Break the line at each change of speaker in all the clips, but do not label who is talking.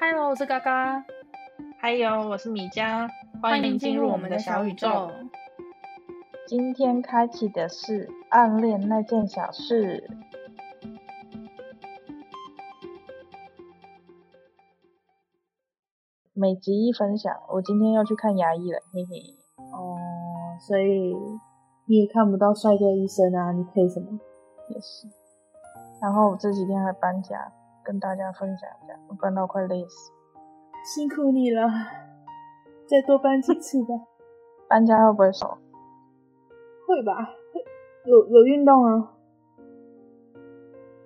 Hello，我是嘎嘎。
还有，我是米佳。欢迎进入我们的小宇宙。
今天开启的是暗恋那件小事。每集一分享，我今天要去看牙医了，嘿嘿。
哦，所以你也看不到帅哥医生啊？你配什么？
也是。然后我这几天还搬家，跟大家分享一下，我搬到快累死。
辛苦你了。再多搬几次吧。
搬家会不会瘦？
会吧，有有运动啊。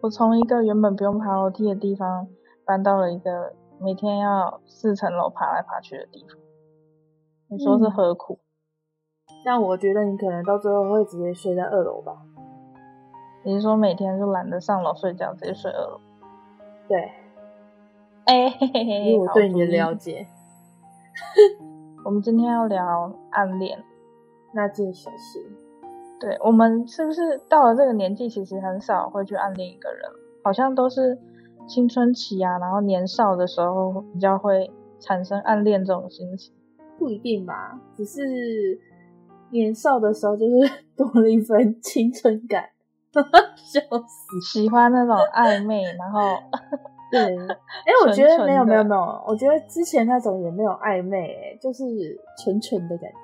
我从一个原本不用爬楼梯的地方，搬到了一个每天要四层楼爬来爬去的地方。你说是何苦？
但、嗯、我觉得你可能到最后会直接睡在二楼吧。
你是说每天就懒得上楼睡觉，直接睡二楼？
对。
哎、欸，嘿嘿嘿，
因为我对你的了解。
我们今天要聊暗恋
那件小事。
对，我们是不是到了这个年纪，其实很少会去暗恋一个人，好像都是青春期啊，然后年少的时候比较会产生暗恋这种心情。
不一定吧，只是年少的时候就是多了一份青春感，笑死，
喜欢那种暧昧，然后。对，哎、
欸，我觉得没有没有没有，我觉得之前那种也没有暧昧、欸，就是纯纯的感觉，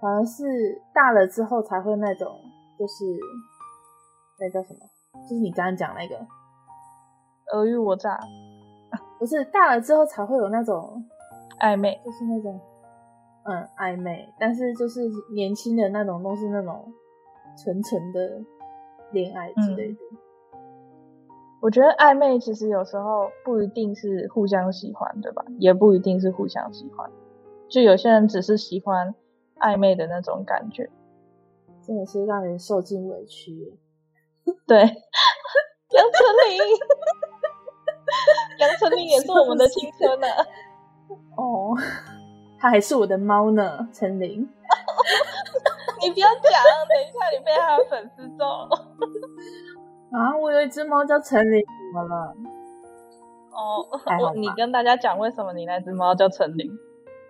反而是大了之后才会那种，就是那叫什么？就是你刚刚讲那个。
尔虞我诈，
不是大了之后才会有那种
暧昧，
就是那种嗯暧昧，但是就是年轻的那种都是那种纯纯的恋爱之类的。嗯
我觉得暧昧其实有时候不一定是互相喜欢，对吧？也不一定是互相喜欢，就有些人只是喜欢暧昧的那种感觉，
真的是让人受尽委屈。
对，杨丞琳，杨丞琳也是我们的青春呢。
哦，他还是我的猫呢，丞琳。
你不要讲，等一下你被他的粉丝揍。
啊，我有一只猫叫陈琳，怎么了？
哦，我你跟大家讲为什么你那只猫叫陈琳？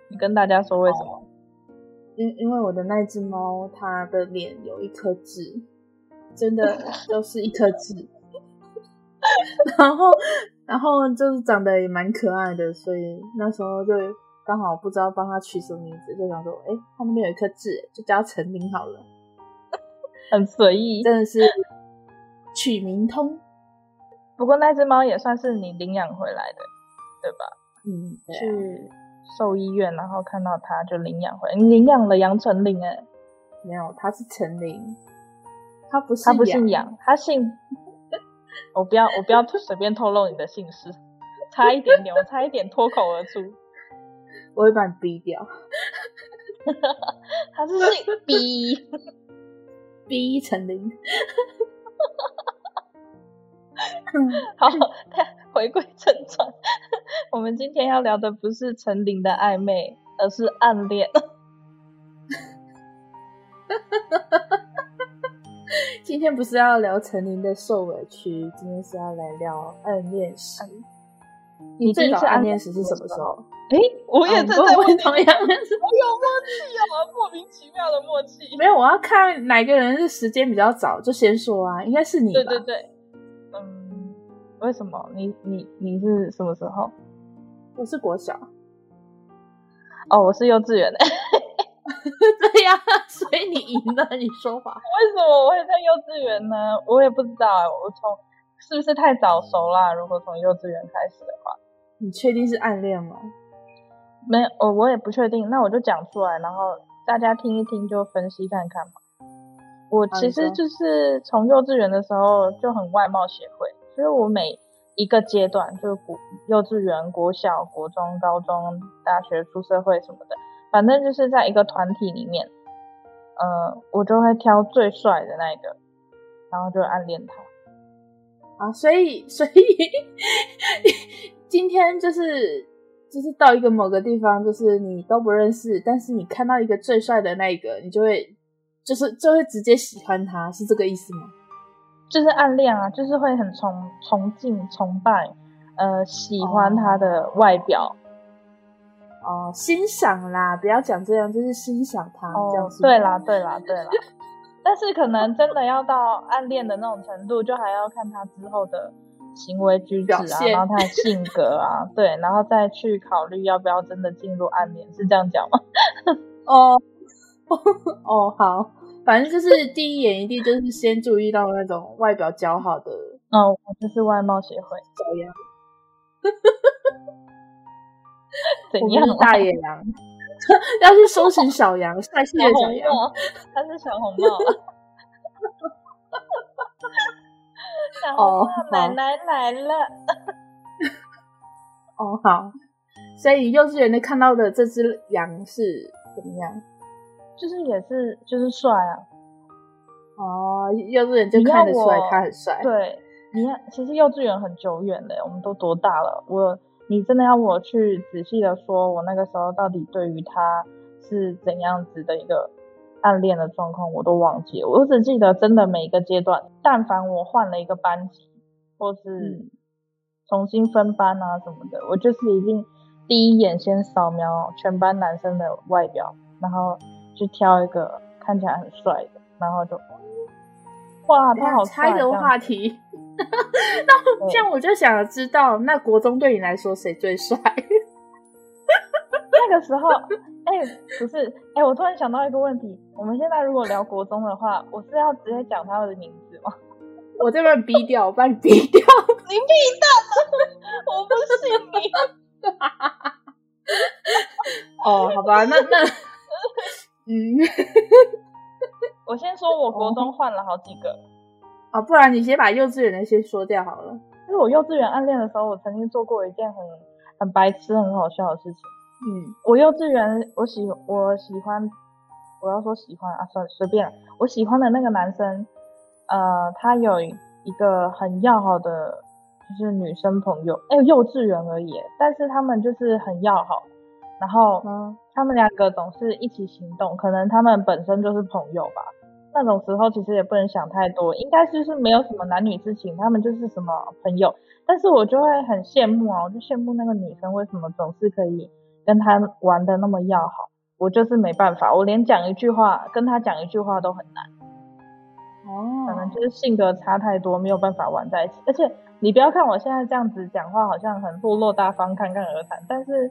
你跟大家说为什么？
因、哦、因为我的那只猫，它的脸有一颗痣，真的 就是一颗痣。然后，然后就是长得也蛮可爱的，所以那时候就刚好不知道帮它取什么名字，就想说，哎，它那边有一颗痣，就叫陈琳好了。
很随意，
真的是。取名通，
不过那只猫也算是你领养回来的，对吧？
嗯，
去兽医院，然后看到它就领养回来。你领养了杨丞琳哎？
没有，他是陈琳，他不是，
他不姓杨，他姓。我不要，我不要随便透露你的姓氏，差一点点，我差一点脱口而出，
我会把你逼掉。
他是姓逼，
逼丞琳。
好，回归正传。我们今天要聊的不是丞琳的暧昧，而是暗恋。
今天不是要聊陈琳的受委屈，今天是要来聊暗恋史。你最早暗恋史是什么时候？
哎、欸，我也正在问同样的事。
我有默契啊，莫名其妙的默契。没有，我要看哪个人是时间比较早，就先说啊，应该是你吧？
对对对。为什么？你你你是什么时候？
我是国小。
哦，我是幼稚园的。
对呀，所以你赢了。你说话。
为什么我会在幼稚园呢？我也不知道。我从是不是太早熟啦？如果从幼稚园开始的话，
你确定是暗恋吗？
没有，我我也不确定。那我就讲出来，然后大家听一听，就分析看看嘛。我其实就是从幼稚园的时候就很外貌协会。所以我每一个阶段，就是国幼稚园、国小、国中、高中、大学、出社会什么的，反正就是在一个团体里面，呃，我就会挑最帅的那一个，然后就暗恋他。
啊，所以所以 今天就是就是到一个某个地方，就是你都不认识，但是你看到一个最帅的那一个，你就会就是就会直接喜欢他，是这个意思吗？
就是暗恋啊，就是会很崇崇敬、崇拜，呃喜欢他的外表。
哦，欣赏啦，不要讲这样，就是欣赏他。
哦，
这样
对啦，对啦，对啦。但是可能真的要到暗恋的那种程度，就还要看他之后的行为举止啊，然后他的性格啊，对，然后再去考虑要不要真的进入暗恋，是这样讲吗？
哦，哦，好，反正就是第一眼一定就是先注意到那种外表姣好的。
哦，我就是外貌协会
小杨。
怎样？
大野狼要去搜寻小羊，帅气的小羊，
他是小红帽。小红帽奶奶来了。
哦，好。所以幼稚园的看到的这只羊是怎么样？
就是也是就是帅啊。
哦，幼稚园就看得出来他很帅。
对，你看，其实幼稚园很久远了，我们都多大了？我。你真的要我去仔细的说，我那个时候到底对于他是怎样子的一个暗恋的状况，我都忘记了。我只记得真的每一个阶段，但凡我换了一个班级，或是重新分班啊什么的，我就是一定第一眼先扫描全班男生的外表，然后去挑一个看起来很帅的，然后就哇，他好
差一个话题。那这样我就想知道，那国中对你来说谁最帅？
那个时候，哎、欸，不是，哎、欸，我突然想到一个问题：我们现在如果聊国中的话，我是要直接讲他们的名字吗？
我这边逼掉，我把你逼掉，
你逼到，我不信你。
哦，好吧，那那，嗯，
我先说，我国中换了好几个。
啊，不然你先把幼稚园的先说掉好了。
就是我幼稚园暗恋的时候，我曾经做过一件很很白痴、很好笑的事情。嗯，我幼稚园，我喜我喜欢，我要说喜欢啊，算了，随便。我喜欢的那个男生，呃，他有一个很要好的就是女生朋友，哎，幼稚园而已，但是他们就是很要好，然后嗯他们两个总是一起行动，可能他们本身就是朋友吧。那种时候其实也不能想太多，应该就是没有什么男女之情，他们就是什么朋友。但是我就会很羡慕啊，我就羡慕那个女生为什么总是可以跟他玩的那么要好，我就是没办法，我连讲一句话跟他讲一句话都很难。哦，可能就是性格差太多，没有办法玩在一起。而且你不要看我现在这样子讲话，好像很落落大方、侃侃而谈，但是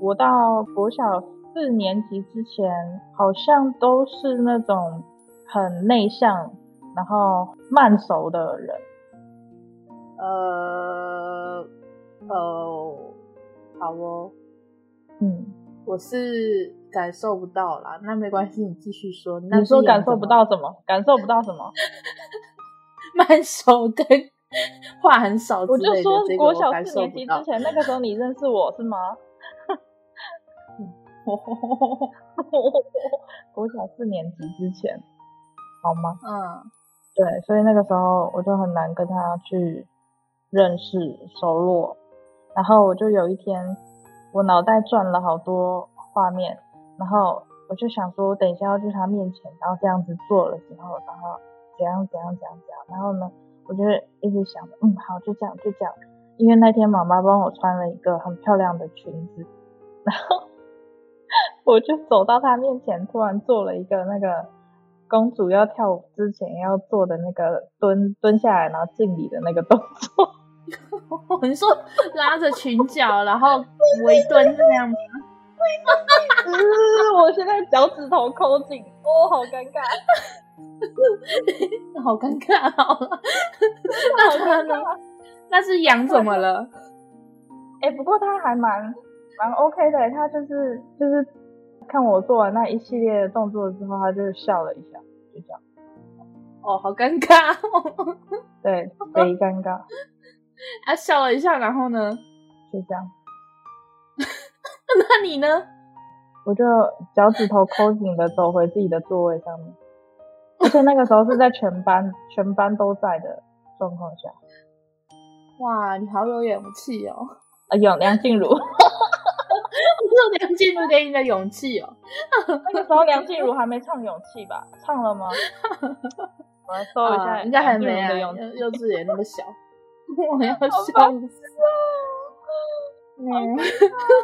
我到国小四年级之前，好像都是那种。很内向，然后慢熟的人。
呃，呃，好哦。嗯，我是感受不到啦，那没关系，你继续说。
你说感受不到什么？感受不到什么？
慢手跟话很少。
我就说国小四年级之前，那个时候你认识我是吗？国小四年级之前。好吗？嗯，对，所以那个时候我就很难跟他去认识熟络，然后我就有一天，我脑袋转了好多画面，然后我就想说，我等一下要去他面前，然后这样子做了之后，然后怎样怎样怎样怎样，然后呢，我就一直想，嗯，好，就这样就这样，因为那天妈妈帮我穿了一个很漂亮的裙子，然后 我就走到他面前，突然做了一个那个。公主要跳舞之前要做的那个蹲蹲下来，然后敬礼的那个动作。
你说拉着裙角，然后微蹲这样吗？
我现在脚趾头抠紧，哦，好尴尬，
好尴尬，好了。那他呢？那是羊怎么了？
哎、欸，不过他还蛮蛮 OK 的，他就是就是。看我做完那一系列的动作之后，他就笑了一下，就这样。
哦，好尴尬哦。
对，贼尴尬。
他笑了一下，然后呢？
就这样。
那你呢？
我就脚趾头抠紧的走回自己的座位上面，而且那个时候是在全班全班都在的状况下。
哇，你好有勇气哦！
啊，有梁静茹。
是梁静茹给你的勇气哦。
那个时候梁静茹还没唱《勇气》吧？唱了吗？我来搜一下，
应该还没啊。幼稚园那么小，我要笑死。嗯，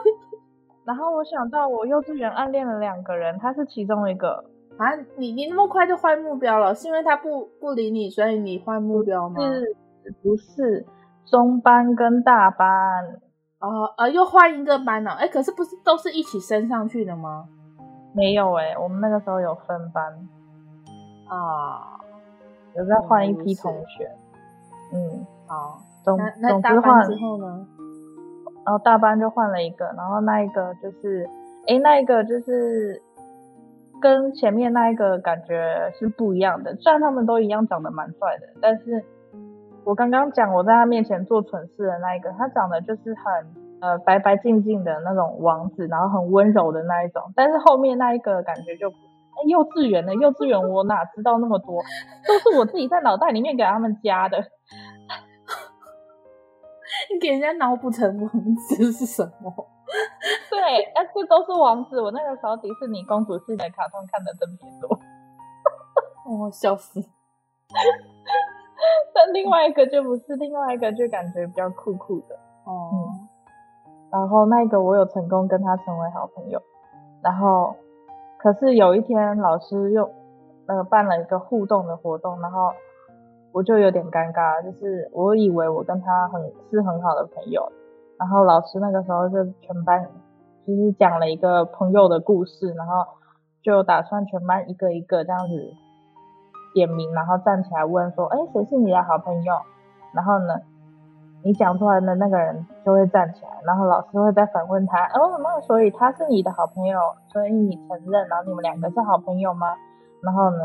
然后我想到我幼稚园暗恋了两个人，他是其中一个
啊。你你那么快就换目标了？是因为他不不理你，所以你换目标吗？
是，不是中班跟大班？
啊呃，又换一个班了。哎，可是不是都是一起升上去的吗？
没有哎，我们那个时候有分班
啊，
有在换一批同学。嗯，
好。
总
那那大班之后呢？
然后大班就换了一个，然后那一个就是，诶，那一个就是跟前面那一个感觉是不一样的。虽然他们都一样长得蛮帅的，但是我刚刚讲我在他面前做蠢事的那一个，他长得就是很呃白白净净的那种王子，然后很温柔的那一种。但是后面那一个感觉就，诶，幼稚园的幼稚园我哪知道那么多，都是我自己在脑袋里面给他们加的。
你 给人家脑补成王子是什么？
对，哎，这都是王子。我那个时候迪士尼公主系的卡通看的特别多，
哦，笑死。
但另外一个就不是，另外一个就感觉比较酷酷的。
哦、
嗯。然后那个我有成功跟他成为好朋友，然后可是有一天老师又那个办了一个互动的活动，然后。我就有点尴尬，就是我以为我跟他很是很好的朋友，然后老师那个时候就全班就是讲了一个朋友的故事，然后就打算全班一个一个这样子点名，然后站起来问说，哎，谁是你的好朋友？然后呢，你讲出来的那个人就会站起来，然后老师会再反问他，哦，那所以他是你的好朋友，所以你承认，然后你们两个是好朋友吗？然后呢，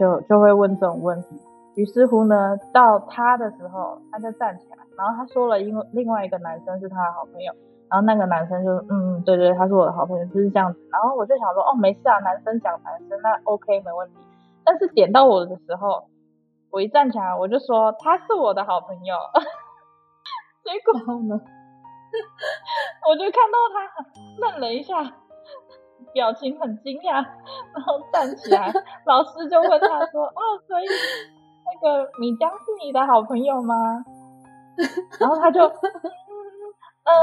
就就会问这种问题。于是乎呢，到他的时候，他就站起来，然后他说了，因为另外一个男生是他的好朋友，然后那个男生就嗯嗯，对对，他是我的好朋友，就是这样子。然后我就想说，哦，没事啊，男生讲男生，那 OK 没问题。但是点到我的时候，我一站起来，我就说他是我的好朋友。结果呢，我就看到他愣了一下，表情很惊讶，然后站起来，老师就问他说，哦，所以。那个米江是你的好朋友吗？然后他就，嗯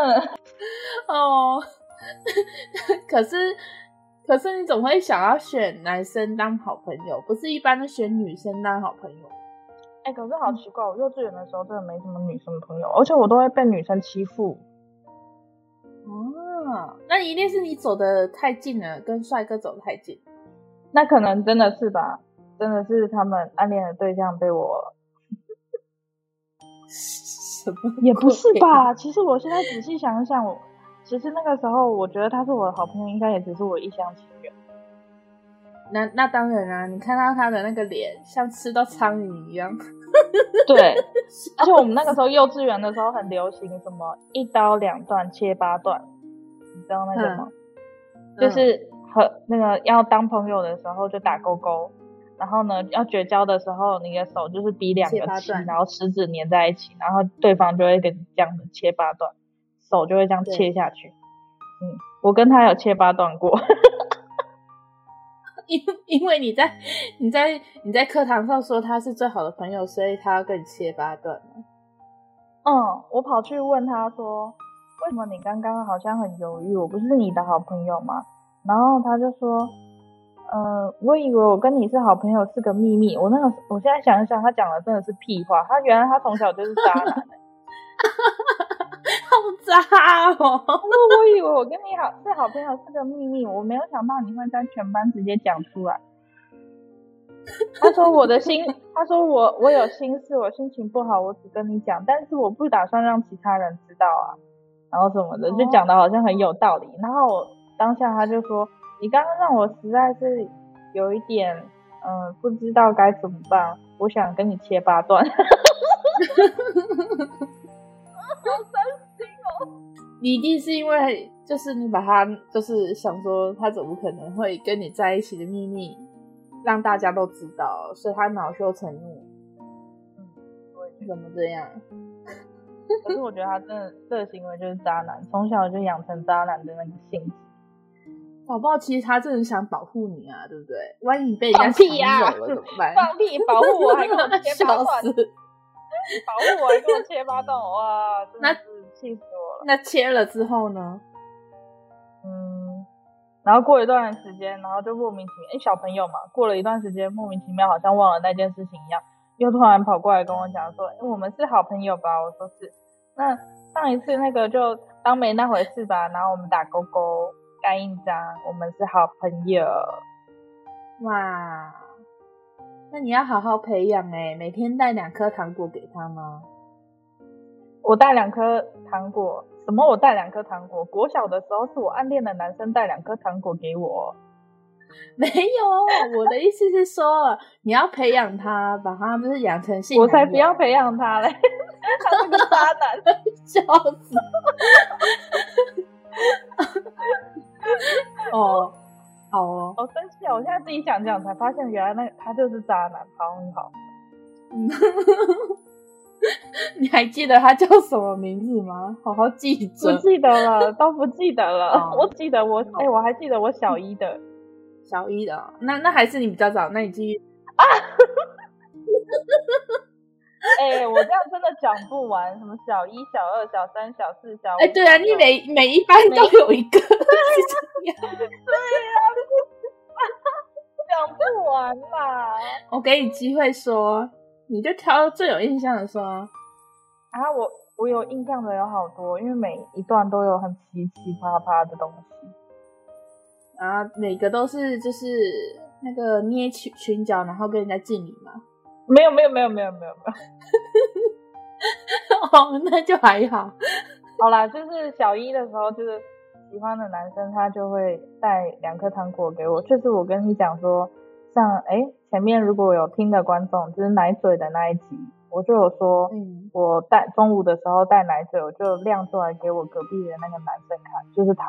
嗯
哦，可是可是你怎么会想要选男生当好朋友，不是一般的选女生当好朋友？
哎、欸，可是好奇怪，我幼稚园的时候真的没什么女生朋友，而且我都会被女生欺负。
哦，那一定是你走的太近了，跟帅哥走得太近。
那可能真的是吧。真的是他们暗恋的对象被我，
什么
也不是吧？其实我现在仔细想想，我其实那个时候我觉得他是我的好朋友，应该也只是我一厢情愿。
那那当然啊，你看到他的那个脸像吃到苍蝇一样。
对，而且我们那个时候幼稚园的时候很流行什么一刀两断切八段，你知道那个吗？嗯、就是和那个要当朋友的时候就打勾勾。然后呢，要绝交的时候，你的手就是比两个七，然后食指粘在一起，然后对方就会跟你这样子切八段，手就会这样切下去。嗯，我跟他有切八段过，
因因为你在你在你在课堂上说他是最好的朋友，所以他要跟你切八段。
嗯，我跑去问他说，为什么你刚刚好像很犹豫？我不是你的好朋友吗？然后他就说。呃，我以为我跟你是好朋友是个秘密。我那个，我现在想一想，他讲的真的是屁话。他原来他从小就是渣男，
好渣哦！
那我以为我跟你好是好朋友是个秘密，我没有想到你会在全班直接讲出来。他说我的心，他说我我有心事，我心情不好，我只跟你讲，但是我不打算让其他人知道啊，然后什么的，就讲的好像很有道理。然后我当下他就说。你刚刚让我实在是有一点，嗯、呃，不知道该怎么办。我想跟你切八段，好伤心哦！
你一定是因为就是你把他就是想说他怎么可能会跟你在一起的秘密让大家都知道，所以他恼羞成怒。
嗯，
怎么这样？
可是我觉得他真的这个行为就是渣男，从小就养成渣男的那个性质。
宝宝，其实他真的想保护你啊，对不对？万一你被人家抢走了怎么办？
放屁！保护我还给我切 八段，保护我还给我切八段，哇！
那
气死我了。
那切了之后呢？
嗯，然后过一段时间，然后就莫名其妙，哎，小朋友嘛，过了一段时间，莫名其妙好像忘了那件事情一样，又突然跑过来跟我讲说，哎我们是好朋友吧？我说是。那上一次那个就当没那回事吧，然后我们打勾勾盖印章，我们是好朋友。
哇，那你要好好培养哎，每天带两颗糖果给他吗？
我带两颗糖果，什么？我带两颗糖果？国小的时候是我暗恋的男生带两颗糖果给我。
没有，我的意思是说，你要培养他，把他不是养成性。
我才不要培养他嘞，他是个渣男，
笑死。哦。好哦，
好生气啊！我现在自己想讲，才发现原来那个他就是渣男，好很好。
嗯，你还记得他叫什么名字吗？好好记着。
不记得了，都不记得了。哦、我记得我，哎、欸，我还记得我小一的，
小一的。那那还是你比较早，那你继续啊。
哎、欸，我这样真的讲不完，什么小一、小二、小三、小四、小五。
哎、欸，对啊，你每每一班都有一个，对
呀，对呀，讲不完啦。
我给你机会说，你就挑最有印象的说。
啊，我我有印象的有好多，因为每一段都有很奇奇葩葩的东西。
啊，每个都是就是那个捏裙裙角，然后跟人家敬礼嘛。
没有没有没有没有没有没有，
哦，那就还好。
好啦，就是小一的时候，就是喜欢的男生，他就会带两颗糖果给我。就是我跟你讲说，像哎，前面如果有听的观众，就是奶嘴的那一集，我就有说，嗯，我带中午的时候带奶嘴，我就亮出来给我隔壁的那个男生看，就是他。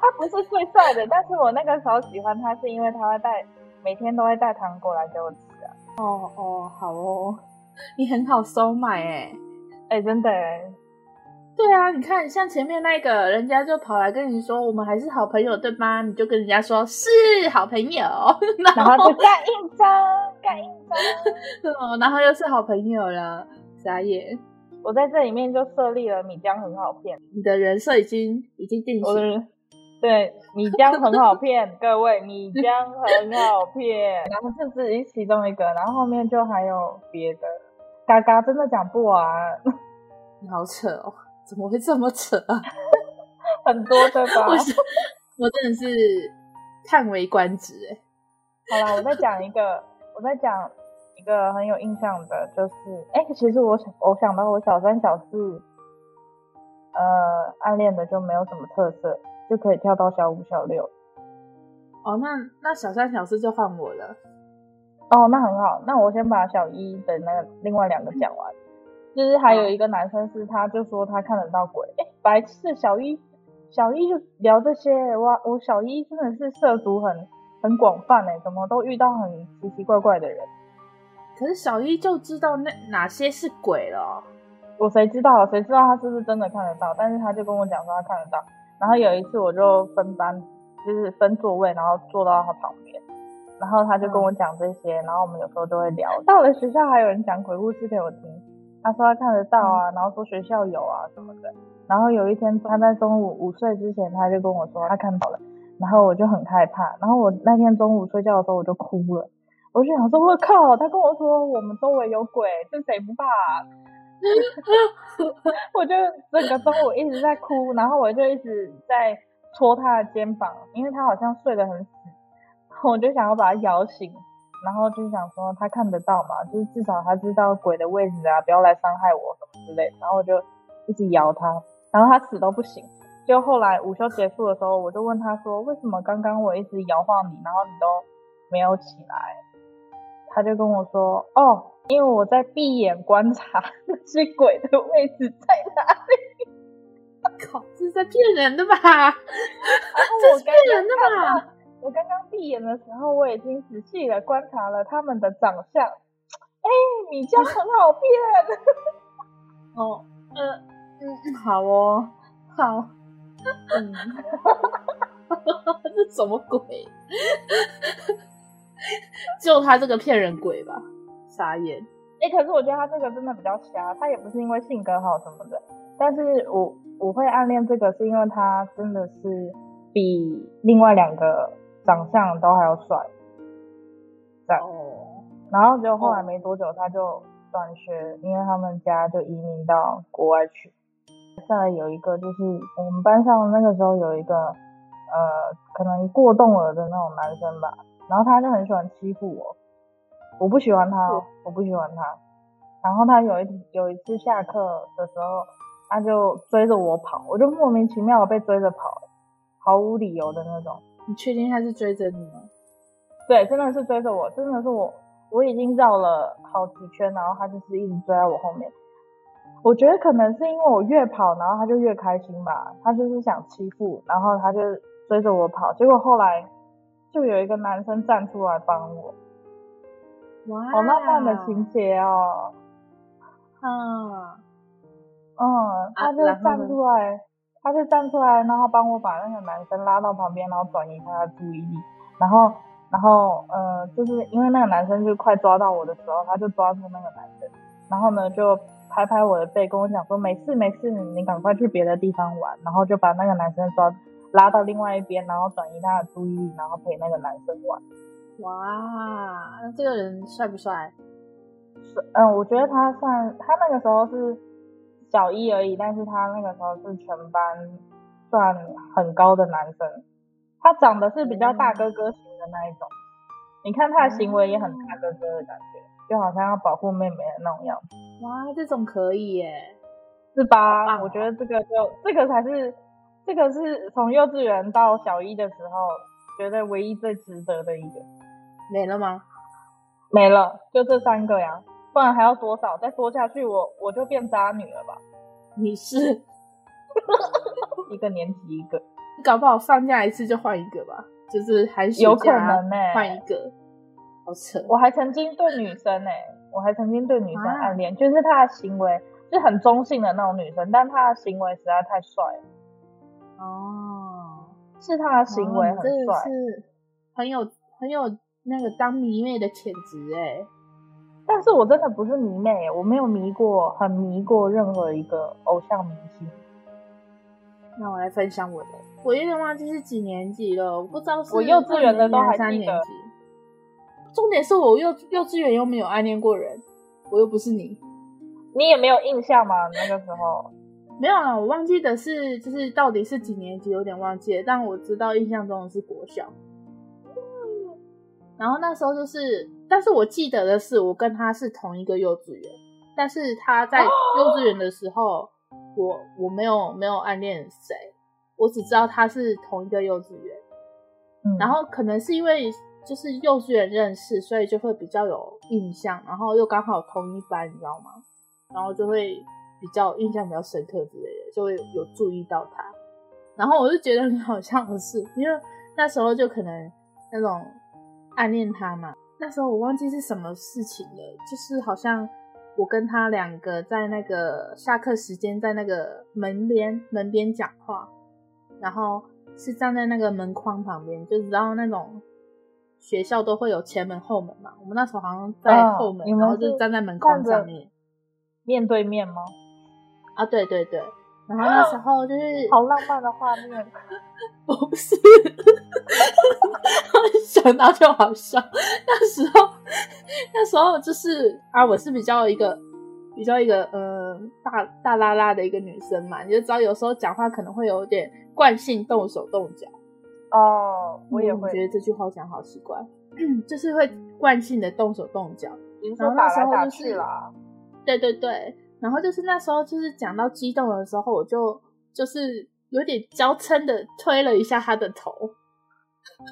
他不是最帅的，但是我那个时候喜欢他，是因为他会带，每天都会带糖果来给我。
哦哦，好哦，你很好收买哎，
哎，真的哎，
对啊，你看像前面那个人家就跑来跟你说我们还是好朋友对吗？你就跟人家说是好朋友，
然后就盖印章，盖印章，
哦，然后又是好朋友了，傻眼。
我在这里面就设立了米浆很好骗，
你的人设已经已经定型。
对，米浆很好骗，各位，米浆很好骗。然后这只是其中一个，然后后面就还有别的，嘎嘎真的讲不完。
你好扯哦，怎么会这么扯啊？
很多对吧？
我，我真的是叹为观止哎。
好啦，我再讲一个，我再讲一个很有印象的，就是哎，其实我想，我想到我小三小四，呃，暗恋的就没有什么特色。就可以跳到小五、小六。
哦，那那小三、小四就换我了。
哦，那很好。那我先把小一的那个另外两个讲完。就是还有一个男生是，他就说他看得到鬼。哎、欸，白痴！小一，小一就聊这些。哇，我小一真的是涉足很很广泛哎，怎么都遇到很奇奇怪怪的人。
可是小一就知道那哪些是鬼了。
我谁知道？谁知道他是不是真的看得到？但是他就跟我讲说他看得到。然后有一次我就分班，就是分座位，然后坐到他旁边，然后他就跟我讲这些，然后我们有时候就会聊。到了学校还有人讲鬼故事给我听，他说他看得到啊，然后说学校有啊什么的。然后有一天他在中午午睡之前，他就跟我说他看到了，然后我就很害怕。然后我那天中午睡觉的时候我就哭了，我就想说我靠，他跟我说我们周围有鬼，这谁不怕啊？我就整个中午一直在哭，然后我就一直在戳他的肩膀，因为他好像睡得很死，我就想要把他摇醒，然后就想说他看得到嘛，就是至少他知道鬼的位置啊，不要来伤害我什么之类，然后我就一直摇他，然后他死都不醒。就后来午休结束的时候，我就问他说，为什么刚刚我一直摇晃你，然后你都没有起来？他就跟我说，哦。因为我在闭眼观察那些鬼的位置在哪里。
我靠，这是在骗人的吧？啊、这是骗人的吧？
我刚刚闭眼的时候，我已经仔细的观察了他们的长相。哎，米浆很好骗。
哦，嗯嗯，好哦，好。嗯，这什么鬼？就他这个骗人鬼吧。傻眼！哎、
哎、欸，可是我觉得他这个真的比较瞎，他也不是因为性格好什么的，但是我我会暗恋这个是因为他真的是比另外两个长相都还要帅。在哦，然后结果后来没多久他就转学，因为他们家就移民到国外去。再来有一个就是我们班上那个时候有一个呃可能过动了的那种男生吧，然后他就很喜欢欺负我，我不喜欢他，哦，我不喜欢他。然后他有一有一次下课的时候，他就追着我跑，我就莫名其妙的被追着跑，毫无理由的那种。
你确定他是追着你吗？
对，真的是追着我，真的是我，我已经绕了好几圈，然后他就是一直追在我后面。我觉得可能是因为我越跑，然后他就越开心吧，他就是想欺负，然后他就追着我跑。结果后来就有一个男生站出来帮我，哇，好浪漫的情节哦。嗯嗯，他就站出来，他就站出来，然后帮我把那个男生拉到旁边，然后转移他的注意力，然后。然后，呃，就是因为那个男生就快抓到我的时候，他就抓住那个男生，然后呢，就拍拍我的背，跟我讲说没事没事，你赶快去别的地方玩，然后就把那个男生抓拉到另外一边，然后转移他的注意力，然后陪那个男生玩。
哇，那这个人帅不帅？
是，嗯，我觉得他算，他那个时候是小一而已，但是他那个时候是全班算很高的男生。他长得是比较大哥哥型的那一种，嗯、你看他的行为也很大哥哥的感觉，嗯、就好像要保护妹妹的那种样子。
哇，这种可以耶，
是吧？我觉得这个就这个才是，这个是从幼稚园到小一的时候觉得唯一最值得的一个。
没了吗？
没了，就这三个呀，不然还要多少？再多下去我，我我就变渣女了吧？
你是
一个年级一个。
搞不好放假一次就换一个吧，就是还是
有可能呢，
换一个，好扯。
我还曾经对女生呢，我还曾经对女生暗恋，就是她的行为是很中性的那种女生，但她的行为实在太帅了。哦，是她的行为很帅，
是很有很有那个当迷妹的潜质哎。
但是我真的不是迷妹，我没有迷过，很迷过任何一个偶像明星。
那我来分享我的，我有点忘记是几年级了，我不知道是
我幼稚园的都还三年级。
重点是我幼幼稚园又没有暗恋过人，我又不是你，
你也没有印象吗？那个时候
没有啊，我忘记的是就是到底是几年级，有点忘记了，但我知道印象中的是国小。然后那时候就是，但是我记得的是我跟他是同一个幼稚园，但是他在幼稚园的时候。我我没有没有暗恋谁，我只知道他是同一个幼稚园，嗯，然后可能是因为就是幼稚园认识，所以就会比较有印象，然后又刚好同一班，你知道吗？然后就会比较印象比较深刻之类的，就会有注意到他。然后我就觉得很好笑的是，因为那时候就可能那种暗恋他嘛，那时候我忘记是什么事情了，就是好像。我跟他两个在那个下课时间，在那个门边门边讲话，然后是站在那个门框旁边，就知道那种学校都会有前门后门嘛。我们那时候好像在后门，哦、然后就站在门框上面，
面对面吗？
啊，对对对。然后那时候就是
好浪漫的画面，
不是，想到就好笑。那时候，那时候就是啊，我是比较一个比较一个呃大大拉拉的一个女生嘛，你就知道有时候讲话可能会有点惯性动手动脚。
哦，我也会
觉得这句话讲好奇怪，就是会惯性的动手动脚，
然后那时候就是啦，
对对对。然后就是那时候，就是讲到激动的时候，我就就是有点娇嗔的推了一下他的头，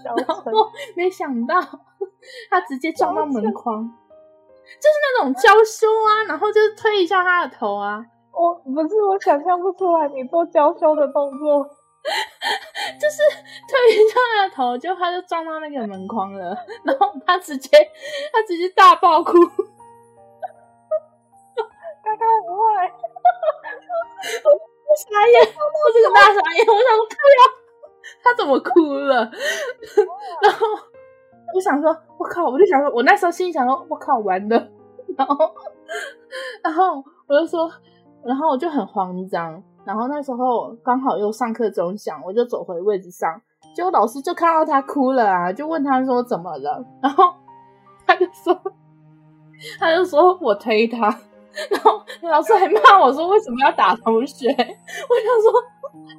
然后 没想到 他直接撞到门框，就是那种娇羞啊，然后就是推一下他的头啊。
我不是，我想象不出来你做娇羞的动作，
就是推一下他的头，就他就撞到那个门框了，然后他直接他直接大爆哭。
他不会，
我傻眼，我这个大傻眼，我想说，对呀，他怎么哭了？然后我想说，我靠，我就想说，我那时候心里想说，我靠，完了。然后然后我就说，然后我就很慌张。然后那时候刚好又上课钟响，我就走回位置上，结果老师就看到他哭了啊，就问他说怎么了，然后他就说，他就说我推他，然后老师还骂我说为什么要打同学？我想说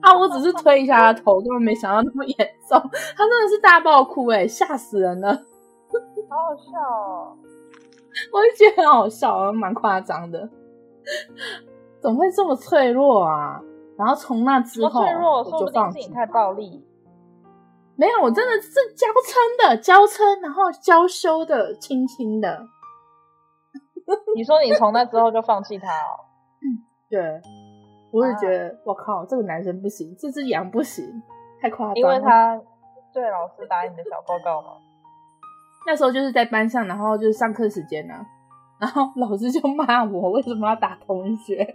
啊，我只是推一下他头，根本没想到那么严重，他真的是大爆哭诶，吓死人了，
好好笑哦，
我就觉得很好笑，蛮夸张的。怎么会这么脆弱啊？然后从那之后，
脆弱，
我就放
弃。太暴力。
没有，我真的是娇嗔的，娇嗔，然后娇羞的，轻轻的。
你说你从那之后就放弃他哦？
嗯，对。我也觉得，我、啊、靠，这个男生不行，这只羊不行，太夸张了。
因为他对老师打你的小报告吗？
那时候就是在班上，然后就是上课时间呢、啊。然后 老师就骂我为什么要打同学？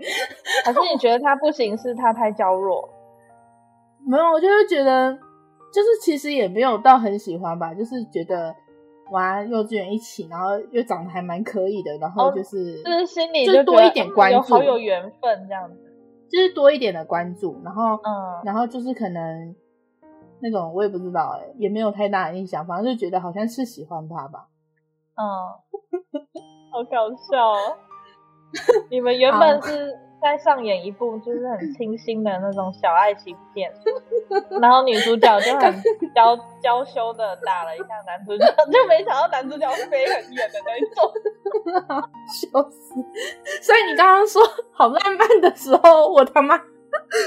还是你觉得他不行，是他太娇弱？
没有，我就是觉得，就是其实也没有到很喜欢吧，就是觉得玩幼稚园一起，然后又长得还蛮可以的，然后就是、
哦、就是心里
就多一点关注，有
好有缘分这样子，
就是多一点的关注，然后
嗯，
然后就是可能那种我也不知道哎、欸，也没有太大的印象，反正就觉得好像是喜欢他吧，
嗯。好搞笑哦！你们原本是在上演一部就是很清新的那种小爱情片，然后女主角就很娇娇羞的打了一下男主角，就没想到男主角飞很远的那种，
笑死！所以你刚刚说好浪漫的时候，我他妈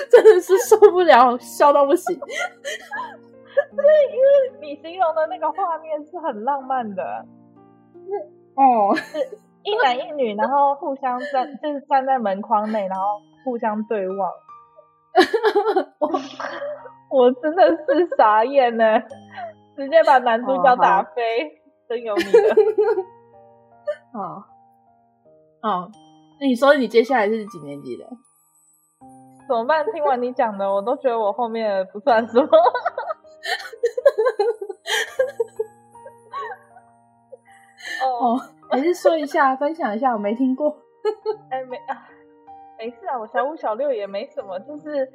真的是受不了，笑到不行。
对，因为你形容的那个画面是很浪漫的。
哦，
是一男一女，然后互相站，就是站在门框内，然后互相对望。我我真的是傻眼呢，直接把男主角打飞，哦、真有你的。
哦，哦，那你说你接下来是几年级的？
怎么办？听完你讲的，我都觉得我后面不算什么。
哦，还是说一下，分享一下，我没听过。
哎、欸，没啊，没事啊，我小五小六也没什么，就是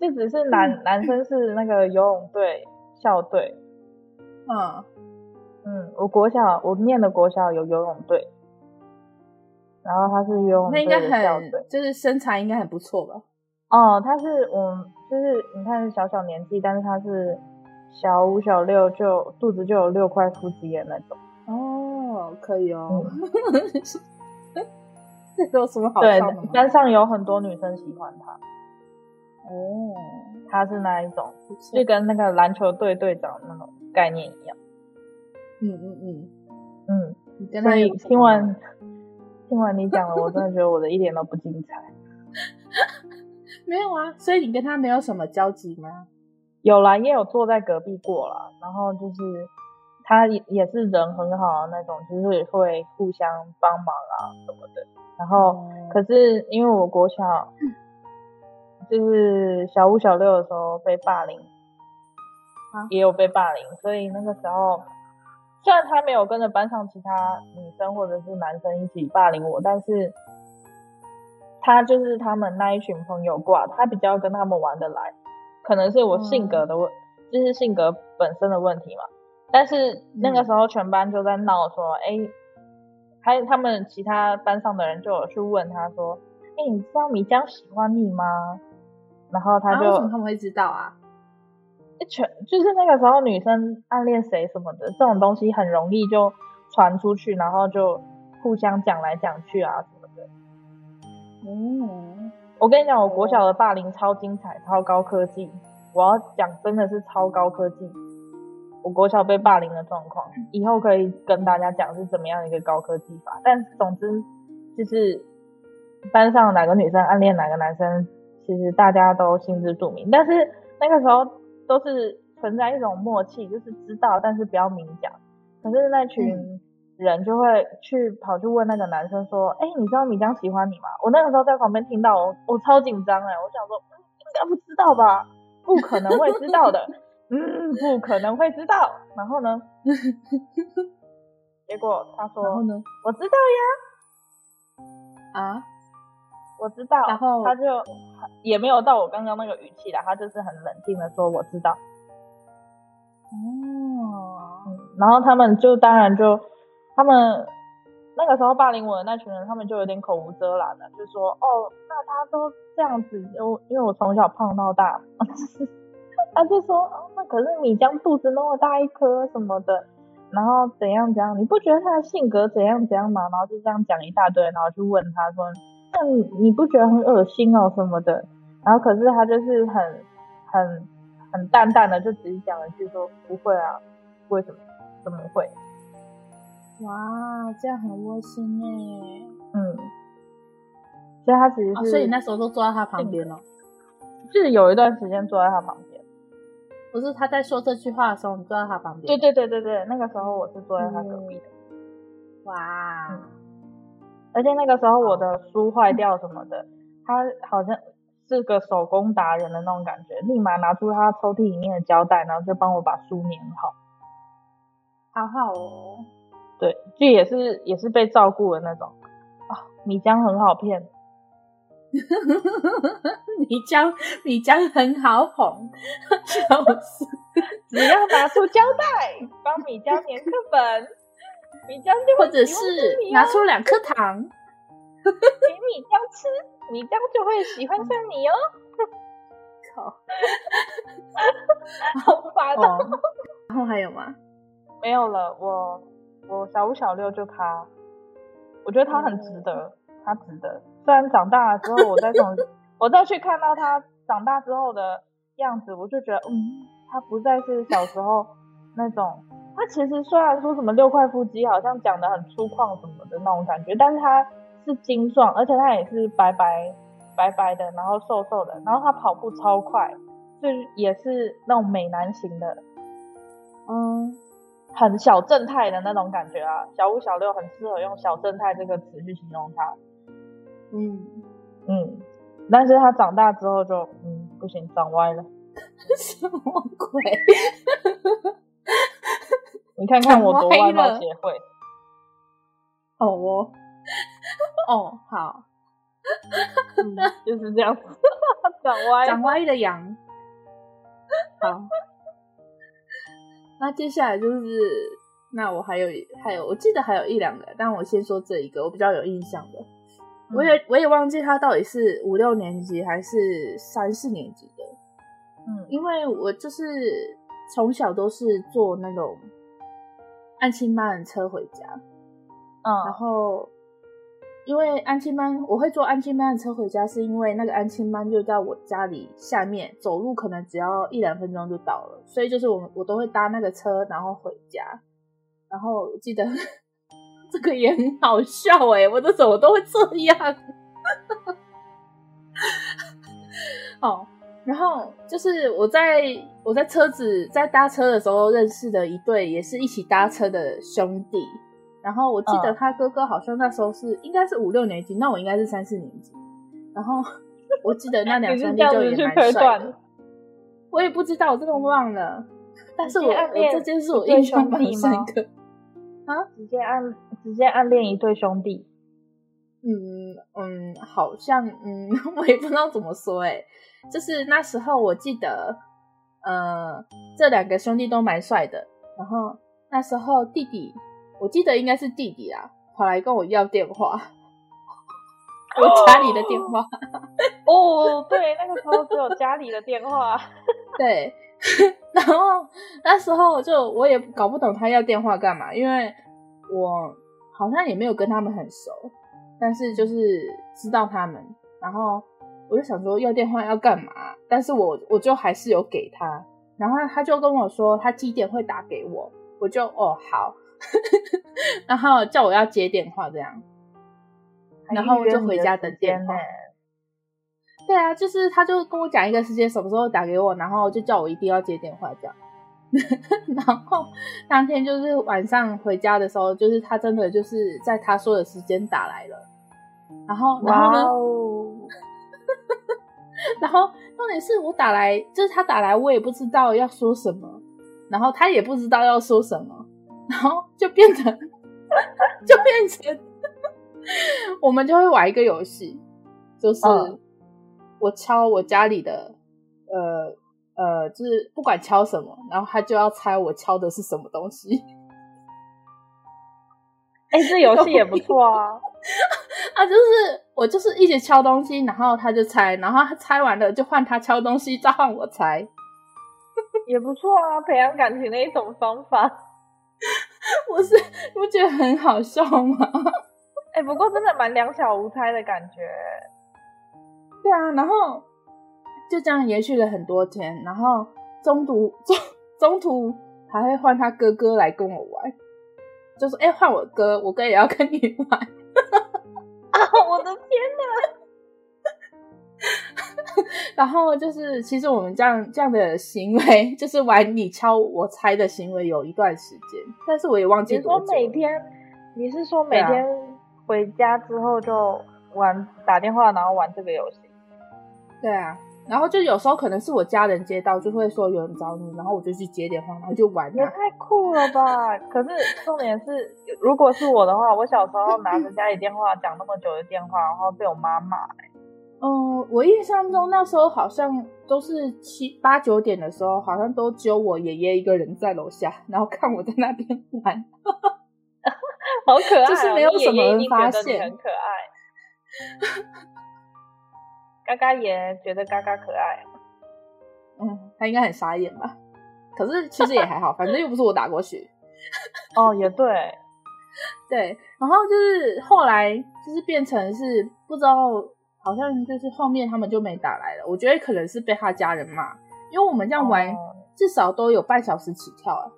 就只是男、嗯、男生是那个游泳队校队。
嗯
嗯，我国小我念的国小有游泳队，然后他是游泳队的校队，
那应该很就是身材应该很不错吧？
哦，他是我就是你看小小年纪，但是他是小五小六就肚子就有六块腹肌的那种。
哦，可以哦。这有什么好
笑的？对，班上有很多女生喜欢他。
哦，
他是那一种，就跟那个篮球队队长那种概念一样。
嗯嗯嗯
嗯。
嗯，
所以听完听完你讲了，我真的觉得我的一点都不精彩。
没有啊，所以你跟他没有什么交集吗？
有啦，也有坐在隔壁过啦，然后就是。他也也是人很好的那种，就是会互相帮忙啊什么的。然后，嗯、可是因为我国小就是小五小六的时候被霸凌，啊、也有被霸凌，所以那个时候虽然他没有跟着班上其他女生或者是男生一起霸凌我，但是他就是他们那一群朋友挂，他比较跟他们玩得来，可能是我性格的问，嗯、就是性格本身的问题嘛。但是那个时候全班就在闹说，哎、嗯，还有他们其他班上的人就有去问他说，哎，你知道米江喜欢你吗？然后他就，
为什么他们会知道啊？
全就是那个时候女生暗恋谁什么的这种东西很容易就传出去，然后就互相讲来讲去啊什么的。
嗯，
我跟你讲，我国小的霸凌超精彩，超高科技。我要讲真的是超高科技。我国小被霸凌的状况，以后可以跟大家讲是怎么样一个高科技法。但总之就是班上哪个女生暗恋哪个男生，其实大家都心知肚明。但是那个时候都是存在一种默契，就是知道，但是不要明讲。可是那群人就会去跑去问那个男生说：“哎、嗯，你知道米江喜欢你吗？”我那个时候在旁边听到，我我超紧张哎，我想说，嗯，应该不知道吧？不可能会知道的。嗯，不可能会知道。然后呢？结果他说：“然后呢？我知道呀。”
啊？
我知道。
然后
他就也没有到我刚刚那个语气啦，他就是很冷静的说我知道。
哦、
嗯，然后他们就当然就他们那个时候霸凌我的那群人，他们就有点口无遮拦了，就说哦，那他都这样子，因因为我从小胖到大，他就说哦，那可是米浆肚子那么大一颗什么的，然后怎样怎样，你不觉得他的性格怎样怎样吗？然后就这样讲一大堆，然后去问他说，那你你不觉得很恶心哦什么的？然后可是他就是很很。很淡淡的就只是讲了一句说不会啊，为什么？怎么会？
哇，这样很窝心哎。
嗯，所以他其实是、哦，
所以你那时候都坐在他旁边了，
就是有一段时间坐在他旁边。
不是他在说这句话的时候，你坐在他旁边？
对对对对对，那个时候我是坐在他隔壁的。
嗯、哇、嗯，
而且那个时候我的书坏掉什么的，嗯、他好像。是个手工达人的那种感觉，立马拿出他抽屉里面的胶带，然后就帮我把书粘好，
好好哦。
对，就也是也是被照顾的那种啊。米浆很好骗，
米浆米浆很好哄，就是
只要拿出胶带帮米浆粘课本，米浆就会、哦、
或者是拿出两颗糖。
给米浆吃，米浆就会喜欢上你哦。靠，好烦哦。
然后还有吗？
没有了。我我小五小六就他，我觉得他很值得，嗯、他值得。虽然长大了之后，我再从我再去看到他长大之后的样子，我就觉得，嗯，他不再是小时候那种。他其实虽然说什么六块腹肌，好像讲的很粗犷什么的那种感觉，但是他。是精壮，而且他也是白白白白的，然后瘦瘦的，然后他跑步超快，就也是那种美男型的，嗯，很小正太的那种感觉啊。小五小六很适合用小正太这个词去形容他，
嗯。
嗯，但是他长大之后就嗯不行，长歪了，
什么鬼？
你看看我多外貌协会，
好哦。哦，好，
嗯，就是这样子，长歪，
长歪的羊。好，那接下来就是，那我还有还有，我记得还有一两个，但我先说这一个我比较有印象的。嗯、我也我也忘记他到底是五六年级还是三四年级的。嗯，因为我就是从小都是坐那种安亲班的车回家，嗯，然后。因为安亲班，我会坐安亲班的车回家，是因为那个安亲班就在我家里下面，走路可能只要一两分钟就到了，所以就是我我都会搭那个车，然后回家。然后我记得这个也很好笑诶，我的怎么都会这样。哦，然后就是我在我在车子在搭车的时候认识的一对，也是一起搭车的兄弟。然后我记得他哥哥好像那时候是、嗯、应该是五六年级，那我应该是三四年级。然后我记得那两 兄弟就也蛮帅的。我也不知道，我真的忘了。但是我我这件事我印象蛮深刻。啊，
直接暗直接暗恋一对兄弟。
嗯嗯，好像嗯，我也不知道怎么说诶。就是那时候我记得，呃，这两个兄弟都蛮帅的。然后那时候弟弟。我记得应该是弟弟啊，跑来跟我要电话，我家里的电话。
哦，对，那个时候只有家里的电话。
对，然后那时候就我也搞不懂他要电话干嘛，因为我好像也没有跟他们很熟，但是就是知道他们，然后我就想说要电话要干嘛，但是我我就还是有给他，然后他就跟我说他几点会打给我，我就哦好。然后叫我要接电话，这样，然后我就回家等电话。对啊，就是他就跟我讲一个时间，什么时候打给我，然后就叫我一定要接电话，这样。然后当天就是晚上回家的时候，就是他真的就是在他说的时间打来了。然后，然后呢？Wow. 然后重点是我打来，就是他打来，我也不知道要说什么，然后他也不知道要说什么。然后就变成，就变成，我们就会玩一个游戏，就是我敲我家里的，呃呃，就是不管敲什么，然后他就要猜我敲的是什么东西。
哎、欸，这游戏也不错啊！
啊，就是我就是一直敲东西，然后他就猜，然后他猜完了就换他敲东西，再换我猜，
也不错啊，培养感情的一种方法。
我是你不觉得很好笑吗？
哎、欸，不过真的蛮两小无猜的感觉。
对啊，然后就这样延续了很多天，然后中途中中途还会换他哥哥来跟我玩。就说：“哎，换我哥，我哥也要跟你玩。”
啊，我的天哪！
然后就是，其实我们这样这样的行为，就是玩你敲我猜的行为，有一段时间，但是我也忘记。
你说每天，你是说每天回家之后就玩、啊、打电话，然后玩这个游戏？
对啊。然后就有时候可能是我家人接到，就会说有人找你，然后我就去接电话，然后就玩。
也太酷了吧！可是重点是，如果是我的话，我小时候拿着家里电话讲那么久的电话，然后被我妈骂、欸。
嗯，我印象中那时候好像都是七八九点的时候，好像都只有我爷爷一个人在楼下，然后看我在那边玩，
好可爱、哦，
就是没有什么人发现，
很可爱。嘎嘎也觉得嘎嘎可爱，
嗯，他应该很傻眼吧？可是其实也还好，反正又不是我打过去。
哦，也对，
对。然后就是后来就是变成是不知道，好像就是后面他们就没打来了。我觉得可能是被他家人骂，因为我们这样玩至少都有半小时起跳啊。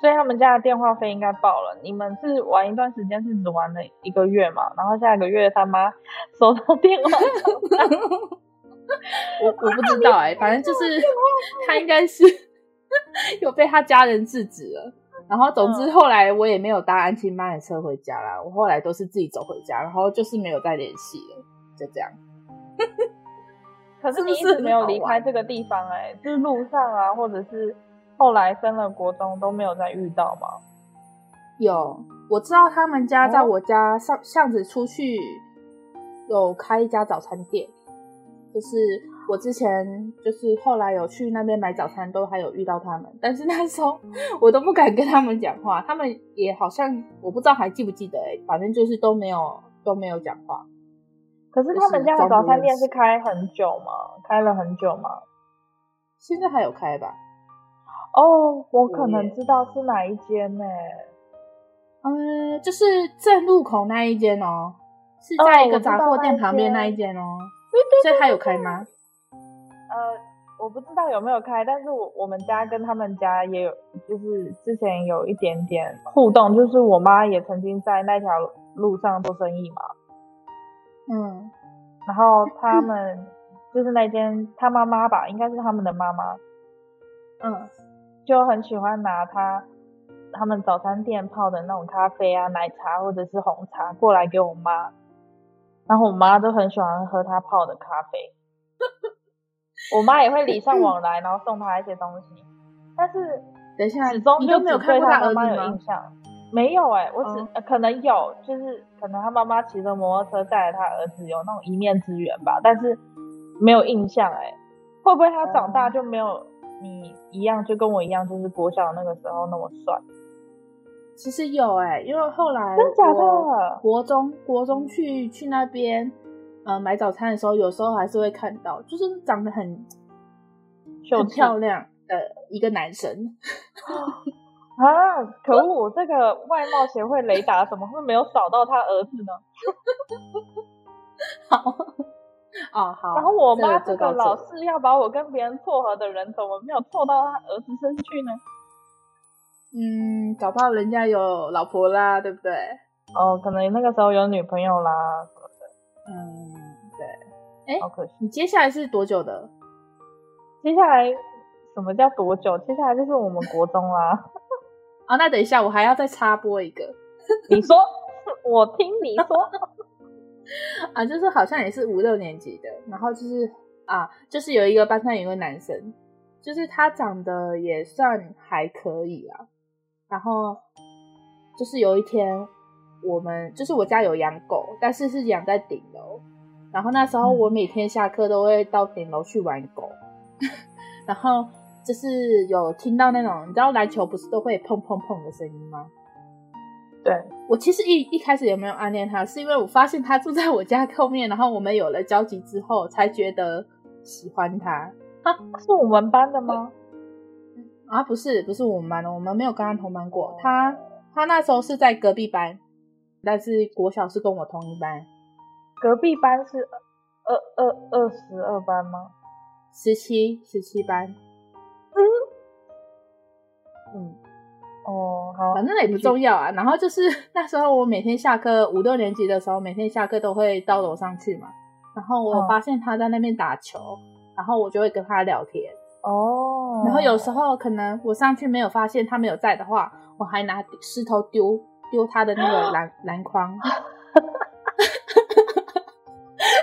所以他们家的电话费应该爆了。你们是玩一段时间是只玩了一个月嘛？然后下一个月他妈收到电话，
我我不知道哎、欸，反正就是他应该是 有被他家人制止了。然后总之后来我也没有搭安亲班的车回家啦，我后来都是自己走回家，然后就是没有再联系了，就这样。
可是你一直没有离开这个地方哎、欸，就是路上啊，或者是。后来升了国中都没有再遇到吗？
有，我知道他们家在我家巷巷子出去有开一家早餐店，就是我之前就是后来有去那边买早餐，都还有遇到他们，但是那时候我都不敢跟他们讲话，他们也好像我不知道还记不记得哎、欸，反正就是都没有都没有讲话。
可是他们家的早餐店是开很久吗？开了很久吗？
现在还有开吧？
哦，我可能知道是哪一间呢？
嗯，就是正路口那一间哦，是在一个杂货店旁边那一间哦。对对对，所以他有开吗？
呃，我不知道有没有开，但是我我们家跟他们家也有，就是之前有一点点互动，就是我妈也曾经在那条路上做生意嘛。嗯，然后他们就是那间他妈妈吧，应该是他们的妈妈。嗯。就很喜欢拿他他们早餐店泡的那种咖啡啊、奶茶或者是红茶过来给我妈，然后我妈都很喜欢喝他泡的咖啡。我妈也会礼尚往来，然后送他一些东西。但是
等一下，
始终就没有对他妈妈有印象。没有哎、欸，我只、呃、可能有，就是可能他妈妈骑着摩托车带着他儿子有那种一面之缘吧，但是没有印象哎、欸。会不会他长大就没有？你一样就跟我一样，就是国小那个时候那么帅。
其实有哎、欸，因为后来
真的假的？
国中国中去去那边呃买早餐的时候，有时候还是会看到，就是长得很很漂亮的一个男生。
啊！可恶，这个外貌协会雷达怎么会没有扫到他儿子呢？
好。哦，好。
然后我妈这个老是要把我跟别人撮合的人，怎么没有凑到他儿子身去呢？
嗯，搞不好人家有老婆啦，对不对？
哦，可能那个时候有女朋友啦，什么的。
嗯，对。哎，
好可惜。
你接下来是多久的？
接下来什么叫多久？接下来就是我们国中啦。
啊、哦，那等一下我还要再插播一个。
你说，我听你说。
啊，就是好像也是五六年级的，然后就是啊，就是有一个班上有一个男生，就是他长得也算还可以啊。然后就是有一天，我们就是我家有养狗，但是是养在顶楼，然然后那时候我每天下课都会到顶楼去玩狗，嗯、然后就是有听到那种，你知道篮球不是都会砰砰砰的声音吗？
对，我
其实一一开始也没有暗恋他，是因为我发现他住在我家后面，然后我们有了交集之后，才觉得喜欢他。
他是我们班的吗？
啊，不是，不是我们班的，我们没有跟他同班过。他他那时候是在隔壁班，但是国小是跟我同一班。
隔壁班是二二二十二班吗？
十七十七班。
嗯嗯。哦，好，
反正也不重要啊。然后就是 那时候，我每天下课五六年级的时候，每天下课都会到楼上去嘛。然后我发现他在那边打球，哦、然后我就会跟他聊天。
哦。
然后有时候可能我上去没有发现他没有在的话，我还拿石头丢丢他的那个篮 篮筐。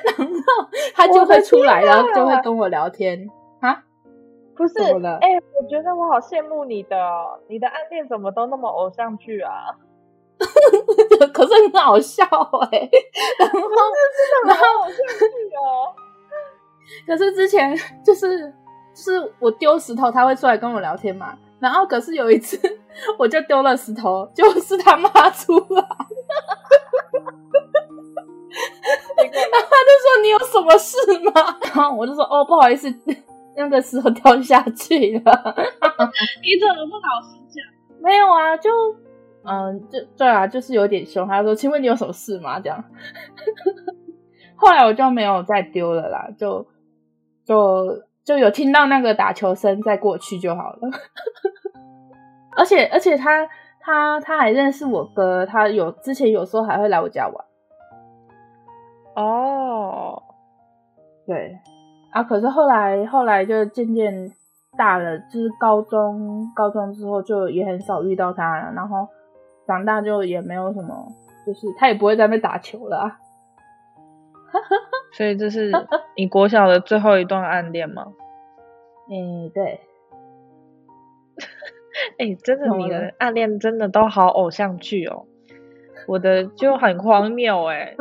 然后他就会出来，然后就会跟我聊天。
不是，哎、欸，我觉得我好羡慕你的，你的暗恋怎么都那么偶像剧啊？
可是很好笑哎、欸，然后
真的很偶像剧哦。
可是之前就是就是我丢石头，他会出来跟我聊天嘛。然后可是有一次，我就丢了石头，就是他妈出来，然后他就说你有什么事吗？然后我就说哦，不好意思。那个时候掉下去了，
你怎么不老实讲？
没有啊，就嗯，就对啊，就是有点凶。他说：“请问你有什么事吗？”这样，后来我就没有再丢了啦，就就就有听到那个打球声再过去就好了。而且而且他他他还认识我哥，他有之前有时候还会来我家玩。
哦，
对。啊！可是后来，后来就渐渐大了，就是高中，高中之后就也很少遇到他了。然后长大就也没有什么，就是他也不会在那打球了啊。
所以这是你国小的最后一段暗恋吗？
嗯，对。
哎、欸，真的，你的暗恋真的都好偶像剧哦。我的就很荒谬哎、欸。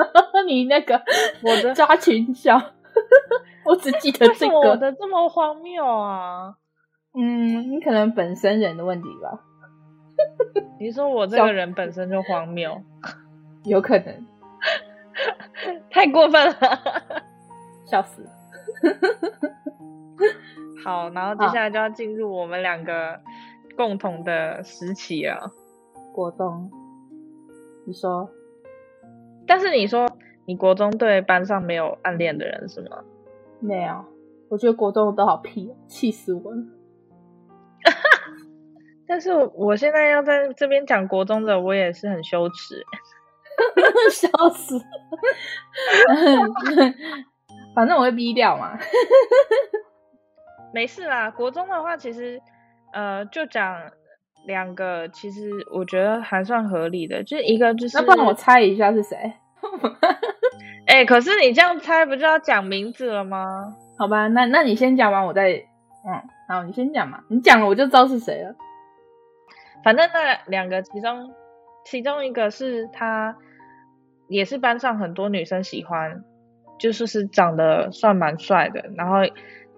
你那个，
我的
抓群像。我只记得这个，
我的这么荒谬啊！
嗯，你可能本身人的问题吧。
你说我这个人本身就荒谬，
有可能，
太过分了，
笑死。
好，然后接下来就要进入我们两个共同的时期了。
国中，你说？
但是你说你国中对班上没有暗恋的人是吗？
没有，我觉得国中的都好屁，气死我了。
但是我现在要在这边讲国中的，我也是很羞耻，
笑死。反正我会逼掉嘛。
没事啦，国中的话其实，呃，就讲两个，其实我觉得还算合理的，就是一个就是，
那不然我猜一下是谁？
哎、欸，可是你这样猜不就要讲名字了吗？
好吧，那那你先讲完，我再嗯，好，你先讲嘛。你讲了我就知道是谁了。
反正那两个其中，其中一个是他，也是班上很多女生喜欢，就是是长得算蛮帅的。然后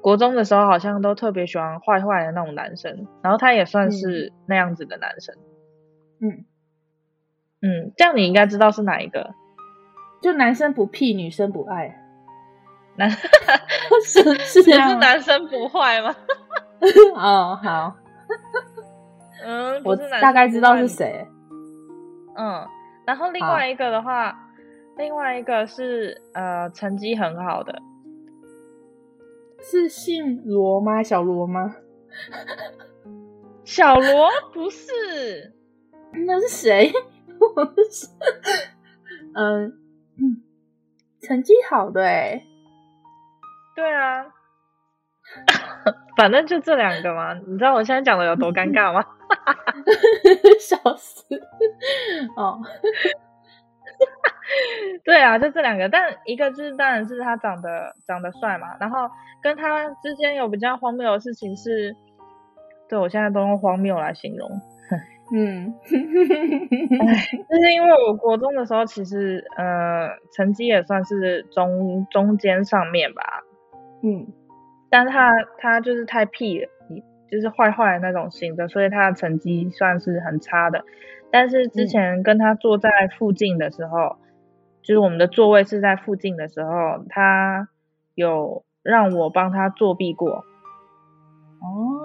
国中的时候好像都特别喜欢坏坏的那种男生，然后他也算是那样子的男生。
嗯
嗯，这样你应该知道是哪一个。
就男生不屁，女生不爱，
男 是是也是男生不坏吗？
哦，好，
嗯，
我大概知道是谁。
嗯，然后另外一个的话，另外一个是呃成绩很好的，
是姓罗吗？小罗吗？
小罗不是，
那是谁？我是，嗯。嗯，成绩好的哎，
对啊，反正就这两个嘛。你知道我现在讲的有多尴尬吗？
笑死！哦，
对啊，就这两个。但一个就是当然是他长得长得帅嘛，然后跟他之间有比较荒谬的事情是，对我现在都用荒谬来形容。
嗯，
就是因为我国中的时候，其实呃成绩也算是中中间上面吧，
嗯，
但是他他就是太屁了，就是坏坏的那种型的，所以他的成绩算是很差的。但是之前跟他坐在附近的时候，嗯、就是我们的座位是在附近的时候，他有让我帮他作弊过。
哦。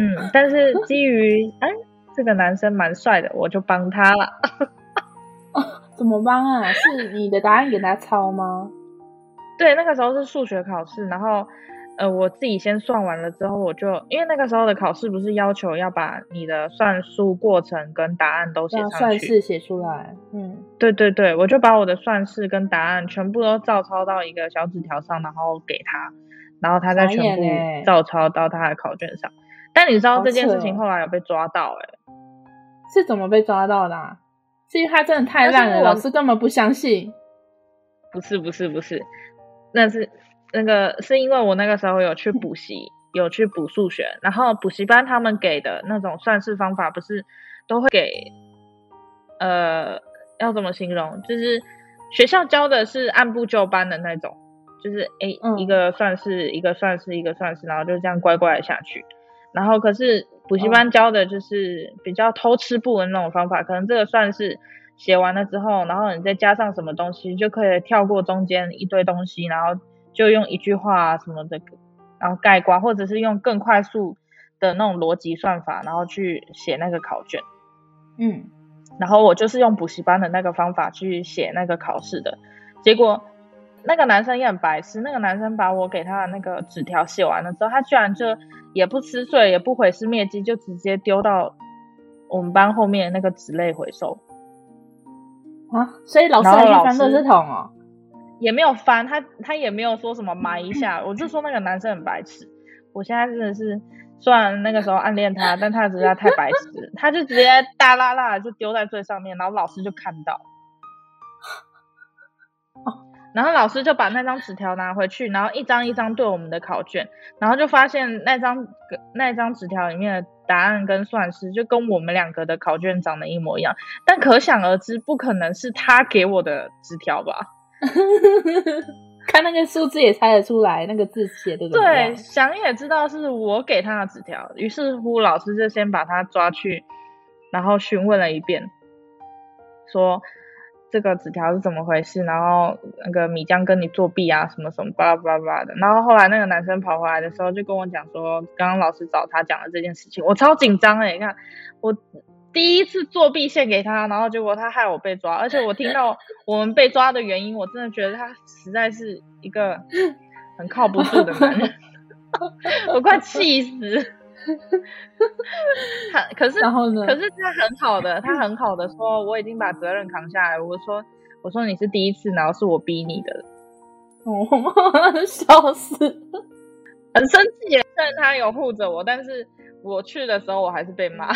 嗯，但是 基于哎，这个男生蛮帅的，我就帮他了。
哦，怎么帮啊？是你的答案给他抄吗？
对，那个时候是数学考试，然后呃，我自己先算完了之后，我就因为那个时候的考试不是要求要把你的算术过程跟答案都写上去，
算式写出来。嗯，
对对对，我就把我的算式跟答案全部都照抄到一个小纸条上，然后给他，然后他再全部照抄到他的考卷上。但你知道这件事情后来有被抓到哎、
是怎么被抓到的、啊？是因为他真的太烂了，老师根本不相信。
不是不是不是，那是那个是因为我那个时候有去补习，有去补数学，然后补习班他们给的那种算式方法不是都会给，呃，要怎么形容？就是学校教的是按部就班的那种，就是哎、嗯、一个算式一个算式一个算式，然后就这样乖乖的下去。然后可是补习班教的就是比较偷吃步的那种方法，可能这个算是写完了之后，然后你再加上什么东西，就可以跳过中间一堆东西，然后就用一句话什么的，然后概括，或者是用更快速的那种逻辑算法，然后去写那个考卷。
嗯，
然后我就是用补习班的那个方法去写那个考试的，结果那个男生也很白痴，那个男生把我给他的那个纸条写完了之后，他居然就。也不吃碎，也不毁尸灭迹，就直接丢到我们班后面那个纸类回收
啊！所以老师还去翻垃圾桶哦？
也没有翻，他他也没有说什么埋一下，我就说那个男生很白痴。我现在真的是，虽然那个时候暗恋他，但他实在太白痴，他就直接大剌剌的就丢在最上面，然后老师就看到。然后老师就把那张纸条拿回去，然后一张一张对我们的考卷，然后就发现那张那张纸条里面的答案跟算式就跟我们两个的考卷长得一模一样，但可想而知，不可能是他给我的纸条吧？
看那个数字也猜得出来，那个字写的
对，想也知道是我给他的纸条。于是乎，老师就先把他抓去，然后询问了一遍，说。这个纸条是怎么回事？然后那个米江跟你作弊啊，什么什么巴拉巴拉巴拉的。然后后来那个男生跑回来的时候，就跟我讲说，刚刚老师找他讲了这件事情，我超紧张哎！你看，我第一次作弊献给他，然后结果他害我被抓，而且我听到我们被抓的原因，我真的觉得他实在是一个很靠不住的男人，我快气死。他可是，
然后呢？
可是他很好的，他很好的说，我已经把责任扛下来。我说，我说你是第一次，然后是我逼你的。
哦，笑死，
很生气。虽然他有护着我，但是我去的时候我还是被骂。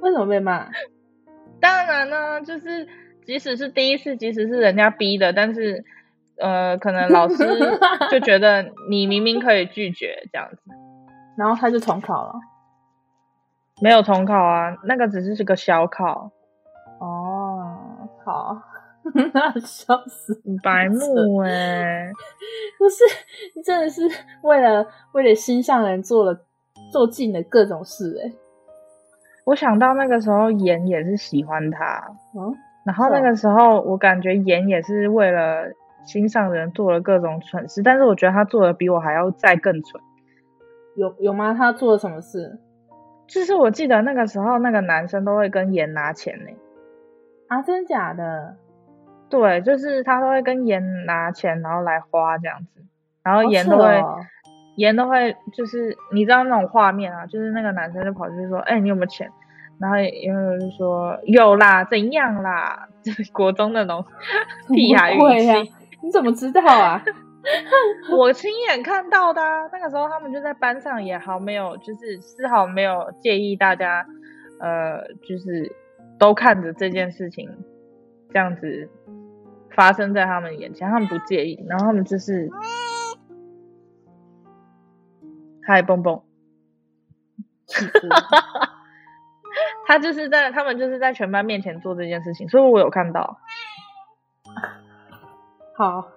为什么被骂？
当然呢，就是即使是第一次，即使是人家逼的，但是呃，可能老师就觉得你明明可以拒绝这样子。
然后他就重考了，
没有重考啊，那个只是是个小考。
哦，好，那 笑死，
白目哎、欸，
不是，你真的是为了为了心上人做了做尽了各种事哎。
我想到那个时候妍也是喜欢他，
嗯，
然后那个时候我感觉妍也是为了心上人做了各种蠢事，但是我觉得他做的比我还要再更蠢。
有有吗？他做了什么事？
就是我记得那个时候，那个男生都会跟妍拿钱呢。
啊，真假的？
对，就是他都会跟妍拿钱，然后来花这样子。然后妍都会，妍、哦、都会，就是你知道那种画面啊，就是那个男生就跑去说：“哎、欸，你有没有钱？”然后有人就说：“有啦，怎样啦？” 就是国中那种 屁孩语气、啊。
你怎么知道啊？
我亲眼看到的啊，那个时候他们就在班上也好没有，就是丝毫没有介意大家，呃，就是都看着这件事情这样子发生在他们眼前，他们不介意，然后他们就是，嗨，蹦蹦。他就是在他们就是在全班面前做这件事情，所以我有看到。
好，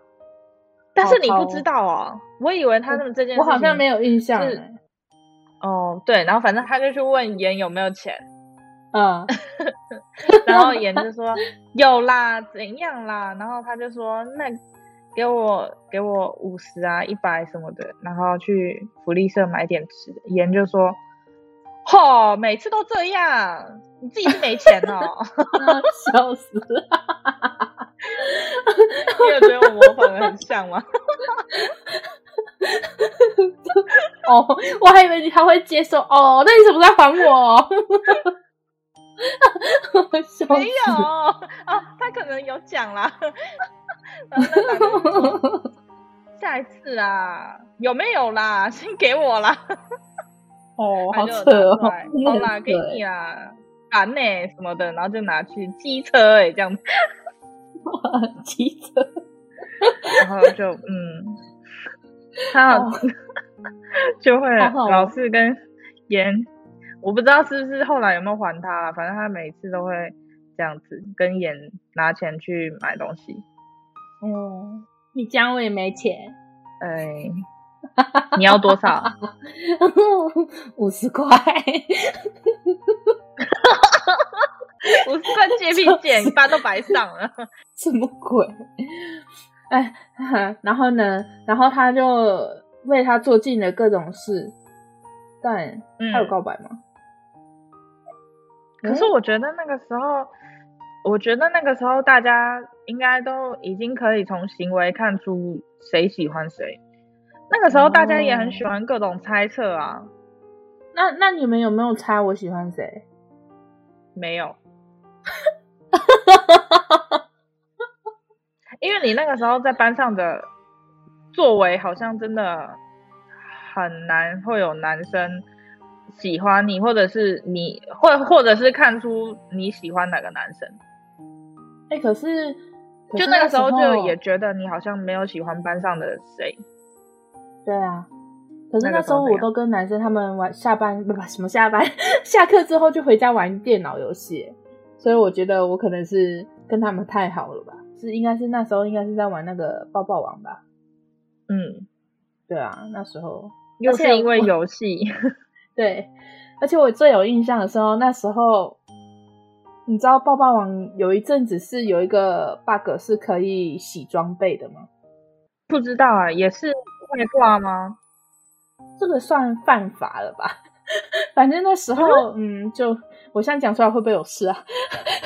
但是你不知道哦，我以为他们这件事情，
我好像没有印象。
哦，对，然后反正他就去问严有没有钱，
嗯，
然后严就说有啦，怎样啦？然后他就说那给我给我五十啊，一百什么的，然后去福利社买点吃的。严就说。嚯、哦，每次都这样，你自己是没钱哦，
笑死了！
你有觉得我模仿的很像吗？
哦，我还以为你还会接受哦，那你怎么在还我？
没有哦，他可能有讲啦。下一次啊，有没有啦？先给我啦。
哦，好扯哦！
好啦，给你啦，烦呢、欸、什么的，然后就拿去机车哎、欸，这样子，
哇，机车，
然后就嗯，他、哦、就会老是跟严，我不知道是不是后来有没有还他，反正他每次都会这样子跟严拿钱去买东西。
哦，你讲我也没钱，
哎。你要多少？
五十块，
五十块借币借，一般都白上了。
什么鬼？哎，然后呢？然后他就为他做尽了各种事，但他有告白吗？
嗯、可是我觉得那个时候，我觉得那个时候大家应该都已经可以从行为看出谁喜欢谁。那个时候大家也很喜欢各种猜测啊。哦、
那那你们有没有猜我喜欢谁？
没有，因为你那个时候在班上的作为好像真的很难会有男生喜欢你，或者是你或或者是看出你喜欢哪个男生。
哎、欸，可是，可是
就那个时候就也觉得你好像没有喜欢班上的谁。
对啊，可是那时候我都跟男生他们玩下班不不什么下班 下课之后就回家玩电脑游戏，所以我觉得我可能是跟他们太好了吧，是应该是那时候应该是在玩那个抱抱王吧，
嗯，
对啊，那时候
又是因为游戏，
对，而且我最有印象的时候，那时候你知道抱抱王有一阵子是有一个 bug 是可以洗装备的吗？
不知道啊，也是。会挂吗？
这个算犯法了吧？反正那时候，嗯，嗯，就我现在讲出来会不会有事啊？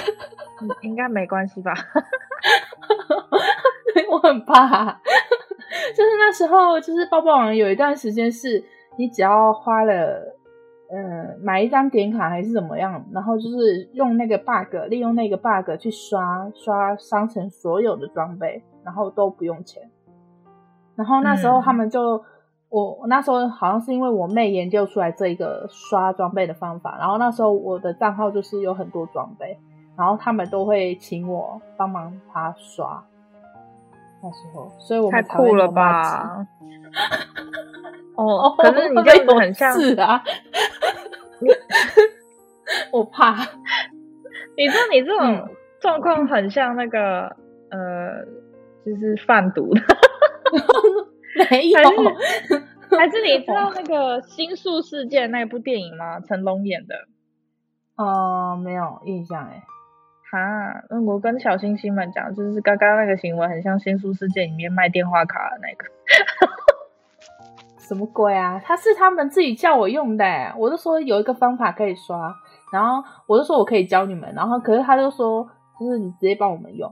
应该没关系吧？
我很怕。就是那时候，就是抱抱网有一段时间是，你只要花了，嗯，买一张点卡还是怎么样，然后就是用那个 bug，利用那个 bug 去刷刷商城所有的装备，然后都不用钱。然后那时候他们就，嗯、我那时候好像是因为我妹研究出来这一个刷装备的方法，然后那时候我的账号就是有很多装备，然后他们都会请我帮忙他刷。那时候，所以我们
太酷了吧？哦，可是你这样子很像
是啊，我怕。
你说你这种状况很像那个、嗯、呃，就是贩毒的。
没有
还是，你知道那个《星宿事件》那部电影吗？成龙演的。
哦、呃，没有印象哎。
哈，那我跟小星星们讲，就是刚刚那个行为很像《星宿事件》里面卖电话卡的那个。
什么鬼啊？他是他们自己叫我用的，我就说有一个方法可以刷，然后我就说我可以教你们，然后可是他就说，就是你直接帮我们用，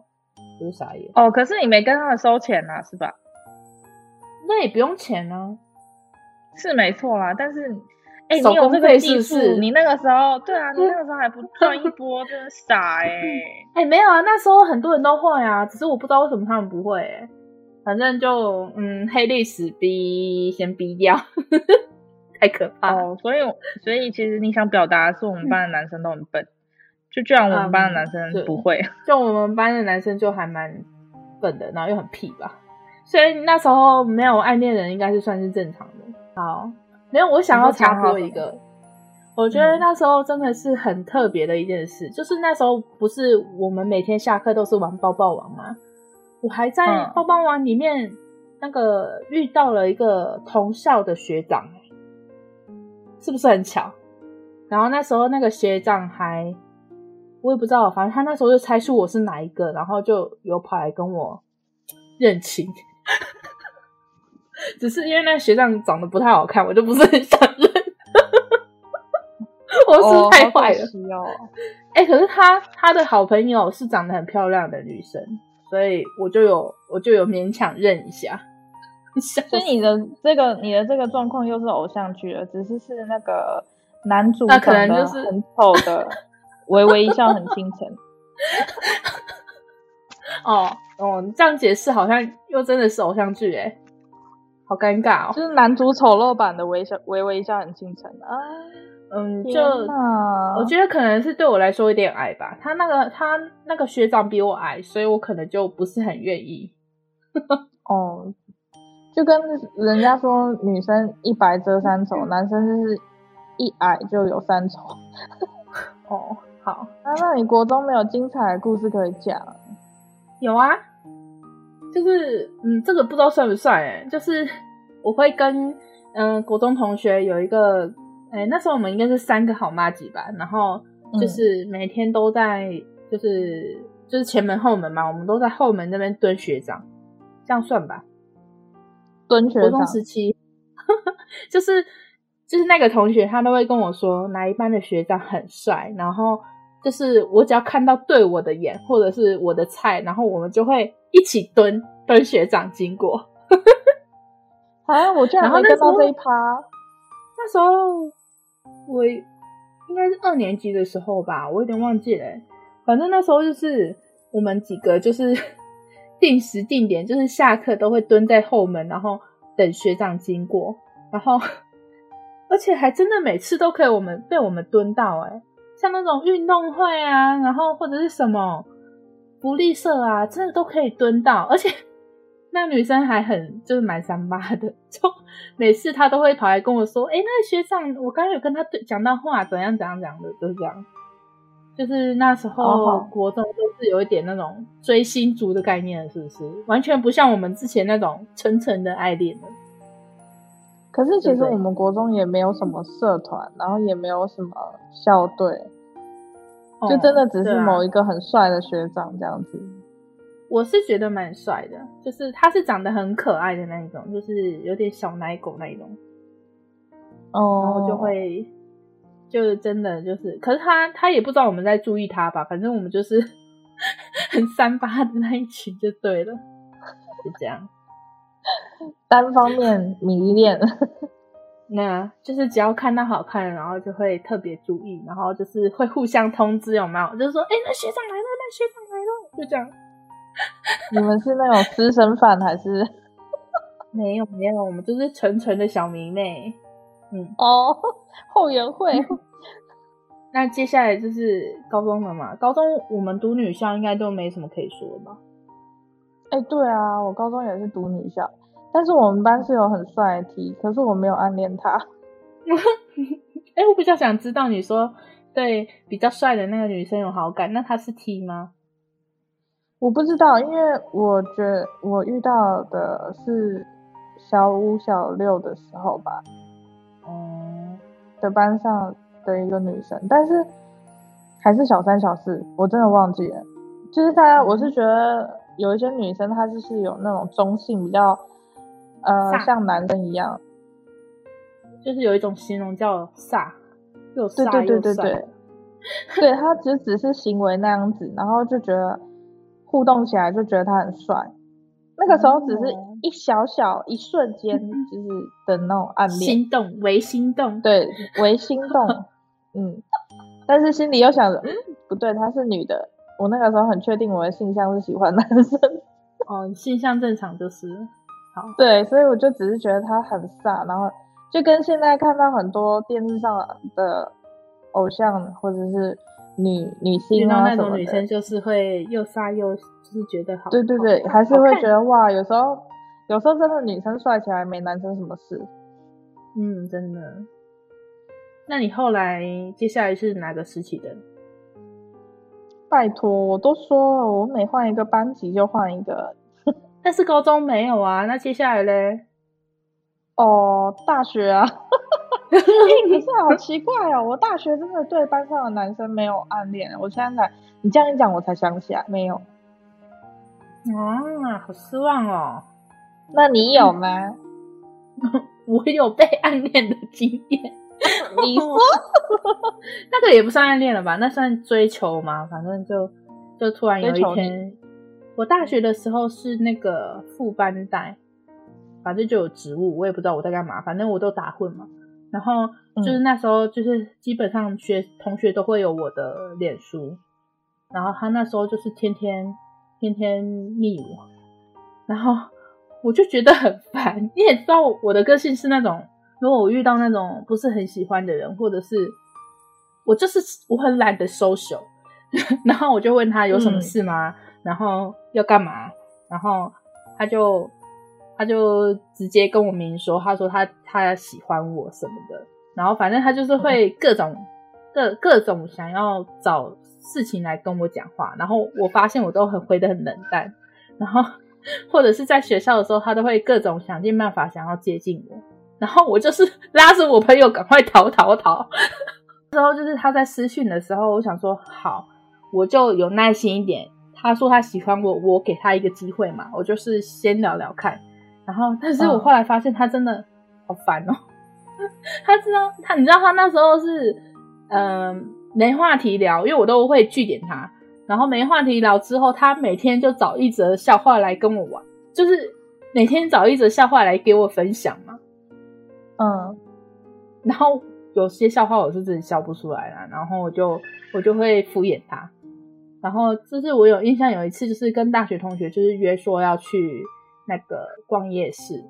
我就傻眼。
哦，可是你没跟他们收钱啊，是吧？
那也不用钱呢，
是没错啦。但是，哎、欸，你有这个技术，你那个时候，对啊，你那个时候还不赚一 波，真的傻哎、欸！
哎、欸，没有啊，那时候很多人都会啊，只是我不知道为什么他们不会、欸。反正就，嗯，黑历史逼先逼掉，太可怕
所以，所以其实你想表达的是我们班的男生都很笨，就居然我们班的男生不会，
嗯、就我们班的男生就还蛮笨的，然后又很屁吧。所以那时候没有暗恋人，应该是算是正常的。好，没有，我想要插播一个，我觉得那时候真的是很特别的一件事，嗯、就是那时候不是我们每天下课都是玩抱抱王吗？我还在抱抱王里面那个遇到了一个同校的学长，是不是很巧？然后那时候那个学长还我也不知道，反正他那时候就猜出我是哪一个，然后就有跑来跟我认亲。只是因为那个学长长得不太好看，我就不是很想认。我是太坏了。哦，哎、哦欸，可是他他的好朋友是长得很漂亮的女生，所以我就有我就有勉强认一下。
所以你的这个你的这个状况又是偶像剧了，只是是那个男主那可能就是很丑的，微微一笑很倾城。
哦哦，这样解释好像又真的是偶像剧哎。好尴尬哦，
就是男主丑陋版的微笑，微微一笑很倾城啊。
嗯，就我觉得可能是对我来说有点矮吧。他那个他那个学长比我矮，所以我可能就不是很愿意。
哦，就跟人家说女生一白遮三丑，男生就是一矮就有三丑。
哦，好，
那、啊、那你国中没有精彩的故事可以讲？
有啊。就是，嗯，这个不知道算不算哎？就是我会跟嗯、呃、国中同学有一个，哎，那时候我们应该是三个好妈吉吧，然后就是每天都在，就是就是前门后门嘛，我们都在后门那边蹲学长，这样算吧？
蹲学长。
国中时期，就是就是那个同学，他都会跟我说哪一班的学长很帅，然后。就是我只要看到对我的眼，或者是我的菜，然后我们就会一起蹲蹲学长经过。
啊，我居然没跟到这一趴。
那时候我应该是二年级的时候吧，我有点忘记了。反正那时候就是我们几个就是 定时定点，就是下课都会蹲在后门，然后等学长经过，然后 而且还真的每次都可以我们被我们蹲到诶像那种运动会啊，然后或者是什么福利社啊，真的都可以蹲到，而且那女生还很就是蛮三八的，就每次她都会跑来跟我说：“哎、欸，那个学长，我刚刚有跟他对讲到话，怎样怎样讲的，就是这样。”就是那时候国中都是有一点那种追星族的概念，是不是？完全不像我们之前那种纯纯的爱恋了。
可是其实我们国中也没有什么社团，然后也没有什么校队，就真的只是某一个很帅的学长这样子。
我是觉得蛮帅的，就是他是长得很可爱的那一种，就是有点小奶狗那一种。哦，然后就会，就是真的就是，可是他他也不知道我们在注意他吧？反正我们就是 很三八的那一群就对了，就这样。
单方面迷恋，
那就是只要看到好看，然后就会特别注意，然后就是会互相通知，有没有？就是说，哎、欸，那学长来了，那学长来了，就这样。
你们是那种私生饭还是？
没有没有，我们就是纯纯的小迷妹。嗯
哦，后援会。
那接下来就是高中了嘛？高中我们读女校，应该都没什么可以说的吧？
哎、欸，对啊，我高中也是读女校，但是我们班是有很帅的 T，可是我没有暗恋他。
哎、欸，我比较想知道，你说对比较帅的那个女生有好感，那他是 T 吗？
我不知道，因为我觉得我遇到的是小五、小六的时候吧，嗯，的班上的一个女生，但是还是小三、小四，我真的忘记了。就是他，我是觉得。有一些女生，她就是有那种中性，比较呃像男生一样，
就是有一种形容叫飒，又飒
对对对对 对，对他只只是行为那样子，然后就觉得互动起来就觉得他很帅。那个时候只是一小小一瞬间，就是的那种暗恋，
心动，微心动，
对，微心动，嗯，但是心里又想着，嗯，不对，她是女的。我那个时候很确定我的性向是喜欢男生，
哦，性向正常就是好，
对，所以我就只是觉得他很飒，然后就跟现在看到很多电视上的偶像或者是女女星啊
那种女生，就是会又飒又就是觉得好，
对对对，还是会觉得哇，有时候有时候真的女生帅起来没男生什么事，
嗯，真的。那你后来接下来是哪个时期的？
拜托，我都说了，我每换一个班级就换一个。
但是高中没有啊，那接下来嘞？
哦，大学啊。可是好奇怪哦，我大学真的对班上的男生没有暗恋。我现在才你这样一讲，我才想起来没有。
啊，好失望哦。
那你有吗？
我有被暗恋的经验。
你说
那个也不算暗恋了吧？那算追求吗？反正就就突然有一天，我大学的时候是那个副班带，反正就有职务，我也不知道我在干嘛，反正我都打混嘛。然后就是那时候，就是基本上学同学都会有我的脸书，然后他那时候就是天天天天密我，然后我就觉得很烦。你也知道我的个性是那种，如果我遇到那种不是很喜欢的人，或者是我就是我很懒得 social，然后我就问他有什么事吗？嗯、然后要干嘛？然后他就。他就直接跟我明说，他说他他喜欢我什么的，然后反正他就是会各种各各种想要找事情来跟我讲话，然后我发现我都很回得很冷淡，然后或者是在学校的时候，他都会各种想尽办法想要接近我，然后我就是拉着我朋友赶快逃逃逃。之后 就是他在私讯的时候，我想说好，我就有耐心一点。他说他喜欢我，我给他一个机会嘛，我就是先聊聊看。然后，但是我后来发现他真的好烦哦。嗯、他知道他，你知道他那时候是嗯、呃、没话题聊，因为我都会据点他。然后没话题聊之后，他每天就找一则笑话来跟我玩，就是每天找一则笑话来给我分享嘛。嗯，然后有些笑话我是自己笑不出来了，然后我就我就会敷衍他。然后就是我有印象有一次，就是跟大学同学就是约说要去。那个逛夜市，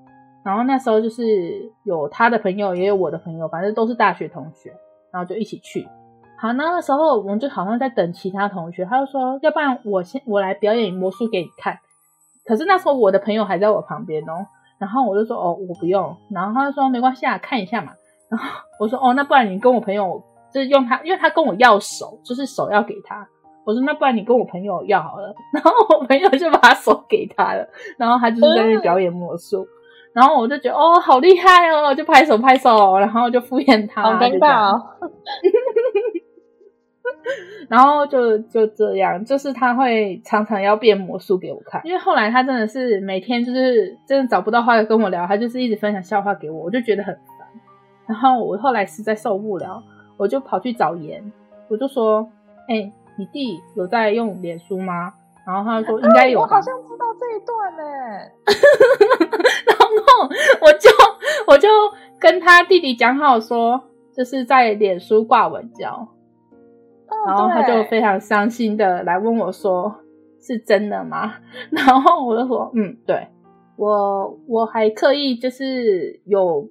然后那时候就是有他的朋友，也有我的朋友，反正都是大学同学，然后就一起去。好，那个时候我们就好像在等其他同学，他就说，要不然我先我来表演魔术给你看。可是那时候我的朋友还在我旁边哦，然后我就说，哦，我不用。然后他就说，没关系啊，看一下嘛。然后我说，哦，那不然你跟我朋友，就是用他，因为他跟我要手，就是手要给他。我说那不然你跟我朋友要好了，然后我朋友就把手给他了，然后他就是在那表演魔术，嗯、然后我就觉得哦好厉害哦，就拍手拍手，然后就敷衍他，
好尴尬哦，
然后就就这样，就是他会常常要变魔术给我看，因为后来他真的是每天就是真的找不到话跟我聊，他就是一直分享笑话给我，我就觉得很烦，然后我后来实在受不了，我就跑去找盐，我就说哎。欸你弟有在用脸书吗？然后他就说应该有、啊。
我好像知道这一段呢、欸。
然后我就我就跟他弟弟讲好说，就是在脸书挂文交。哦、然后他就非常伤心的来问我说：“是真的吗？” 然后我就说：“嗯，对，我我还刻意就是有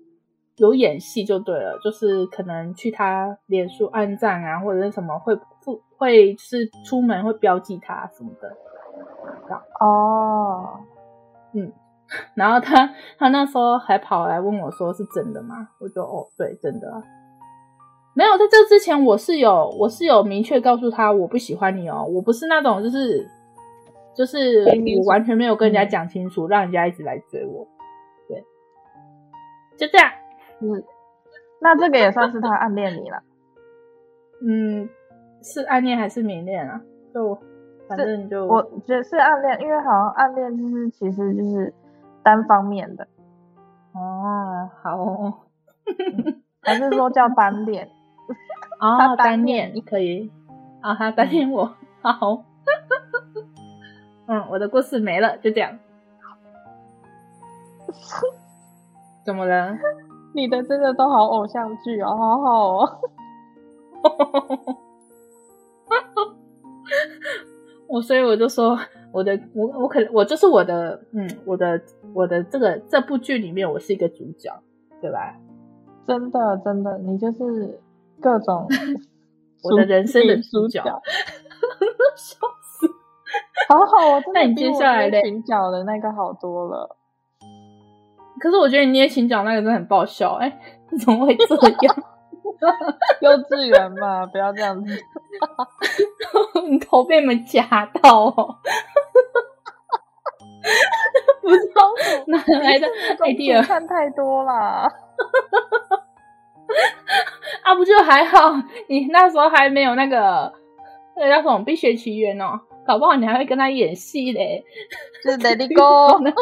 有演戏就对了，就是可能去他脸书按赞啊，或者是什么会不。”会是出门会标记他什么的，
哦，
嗯，然后他他那时候还跑来问我说是真的吗？我就哦对，真的，没有在这之前我是有我是有明确告诉他我不喜欢你哦，我不是那种就是就是我完全没有跟人家讲清楚，让人家一直来追我，对，就这样，
嗯，那这个也算是他暗恋你了，
嗯。是暗恋还是明恋啊？就反正就
我觉得是暗恋，因为好像暗恋就是其实就是单方面的。
哦，好哦，
还是说叫单恋？
哦，单恋你可以啊，他单恋我，好。嗯，我的故事没了，就这样。怎么了？
你的真的都好偶像剧哦，好好哦。
我所以我就说我的我我可能我就是我的嗯我的我的这个这部剧里面我是一个主角对吧？
真的真的你就是各种
我的人生的主角，笑死！
好好哦，
那你接下来
捏裙角的那个好多了。
可是我觉得你捏琴脚那个真的很爆笑哎、欸，你怎么会这样？
幼稚园嘛，不要这样子。
你 头被你们夹到哦！不知道哪来的 idea，
看太多了。
啊，不就还好？你那时候还没有那个那个叫什么《冰雪奇缘》哦，搞不好你还会跟他演戏嘞。
是 Let it go，Let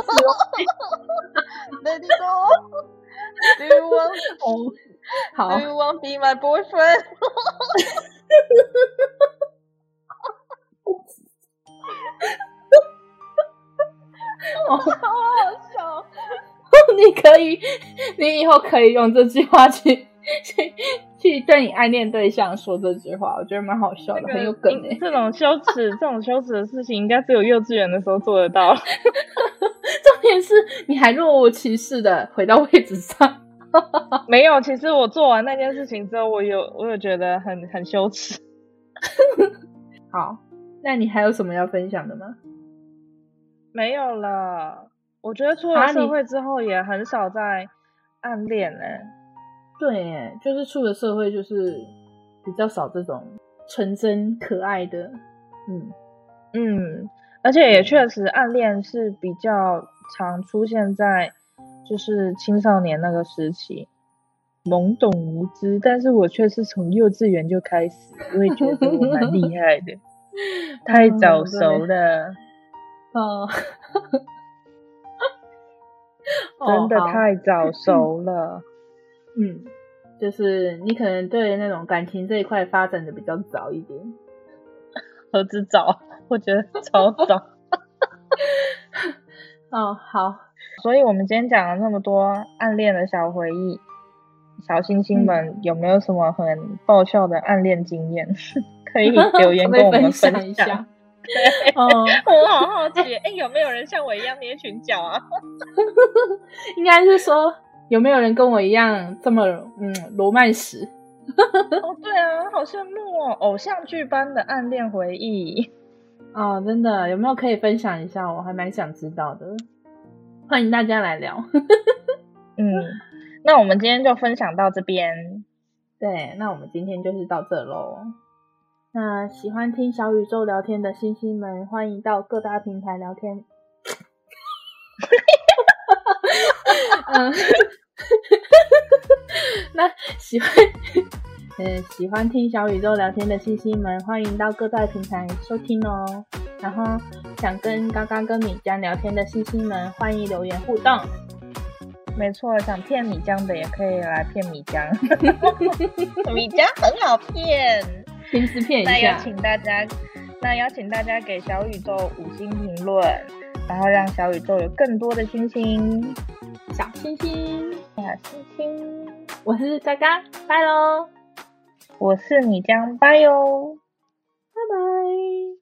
it go，Do you want？
哦，好。
Do you want be my boyfriend？哦，好好笑！
你可以，你以后可以用这句话去。去去对你暗恋对象说这句话，我觉得蛮好笑的，这个、很有梗诶。
这种羞耻、这种羞耻的事情，应该只有幼稚园的时候做得到。
重点是你还若无其事的回到位置上。
没有，其实我做完那件事情之后，我有我有觉得很很羞耻。
好，那你还有什么要分享的吗？
没有了。我觉得出了社会之后，也很少在暗恋了、欸。
对，就是出了社会，就是比较少这种纯真可爱的，嗯
嗯，而且也确实暗恋是比较常出现在就是青少年那个时期，懵懂无知。但是我却是从幼稚园就开始，我也觉得我蛮厉害的，太早熟了，
哦，
真的太早熟了。
嗯，就是你可能对那种感情这一块发展的比较早一点，
何止早？我觉得超早。
哦，好，
所以我们今天讲了那么多暗恋的小回忆，小星星们有没有什么很爆笑的暗恋经验？嗯、可以留言跟我们分享一下。
哦，
我好好奇，哎、欸，有没有人像我一样捏裙角啊？
应该是说。有没有人跟我一样这么嗯罗曼史？
哦，对啊，好羡慕哦，偶像剧般的暗恋回忆
哦，真的有没有可以分享一下？我还蛮想知道的，欢迎大家来聊。
嗯，那我们今天就分享到这边。
对，那我们今天就是到这喽。那喜欢听小宇宙聊天的星星们，欢迎到各大平台聊天。嗯，那喜欢嗯 喜欢听小宇宙聊天的星星们，欢迎到各大平台收听哦。然后想跟刚刚跟米江聊天的星星们，欢迎留言互动。
没错，想骗米江的也可以来骗米江，米江很好骗，
平时骗一下。
那邀请大家，那邀请大家给小宇宙五星评论。然后让小宇宙有更多的星星，
小星星，
小星星。
我是嘎嘎，拜喽。
我是米江，拜哟，
拜拜。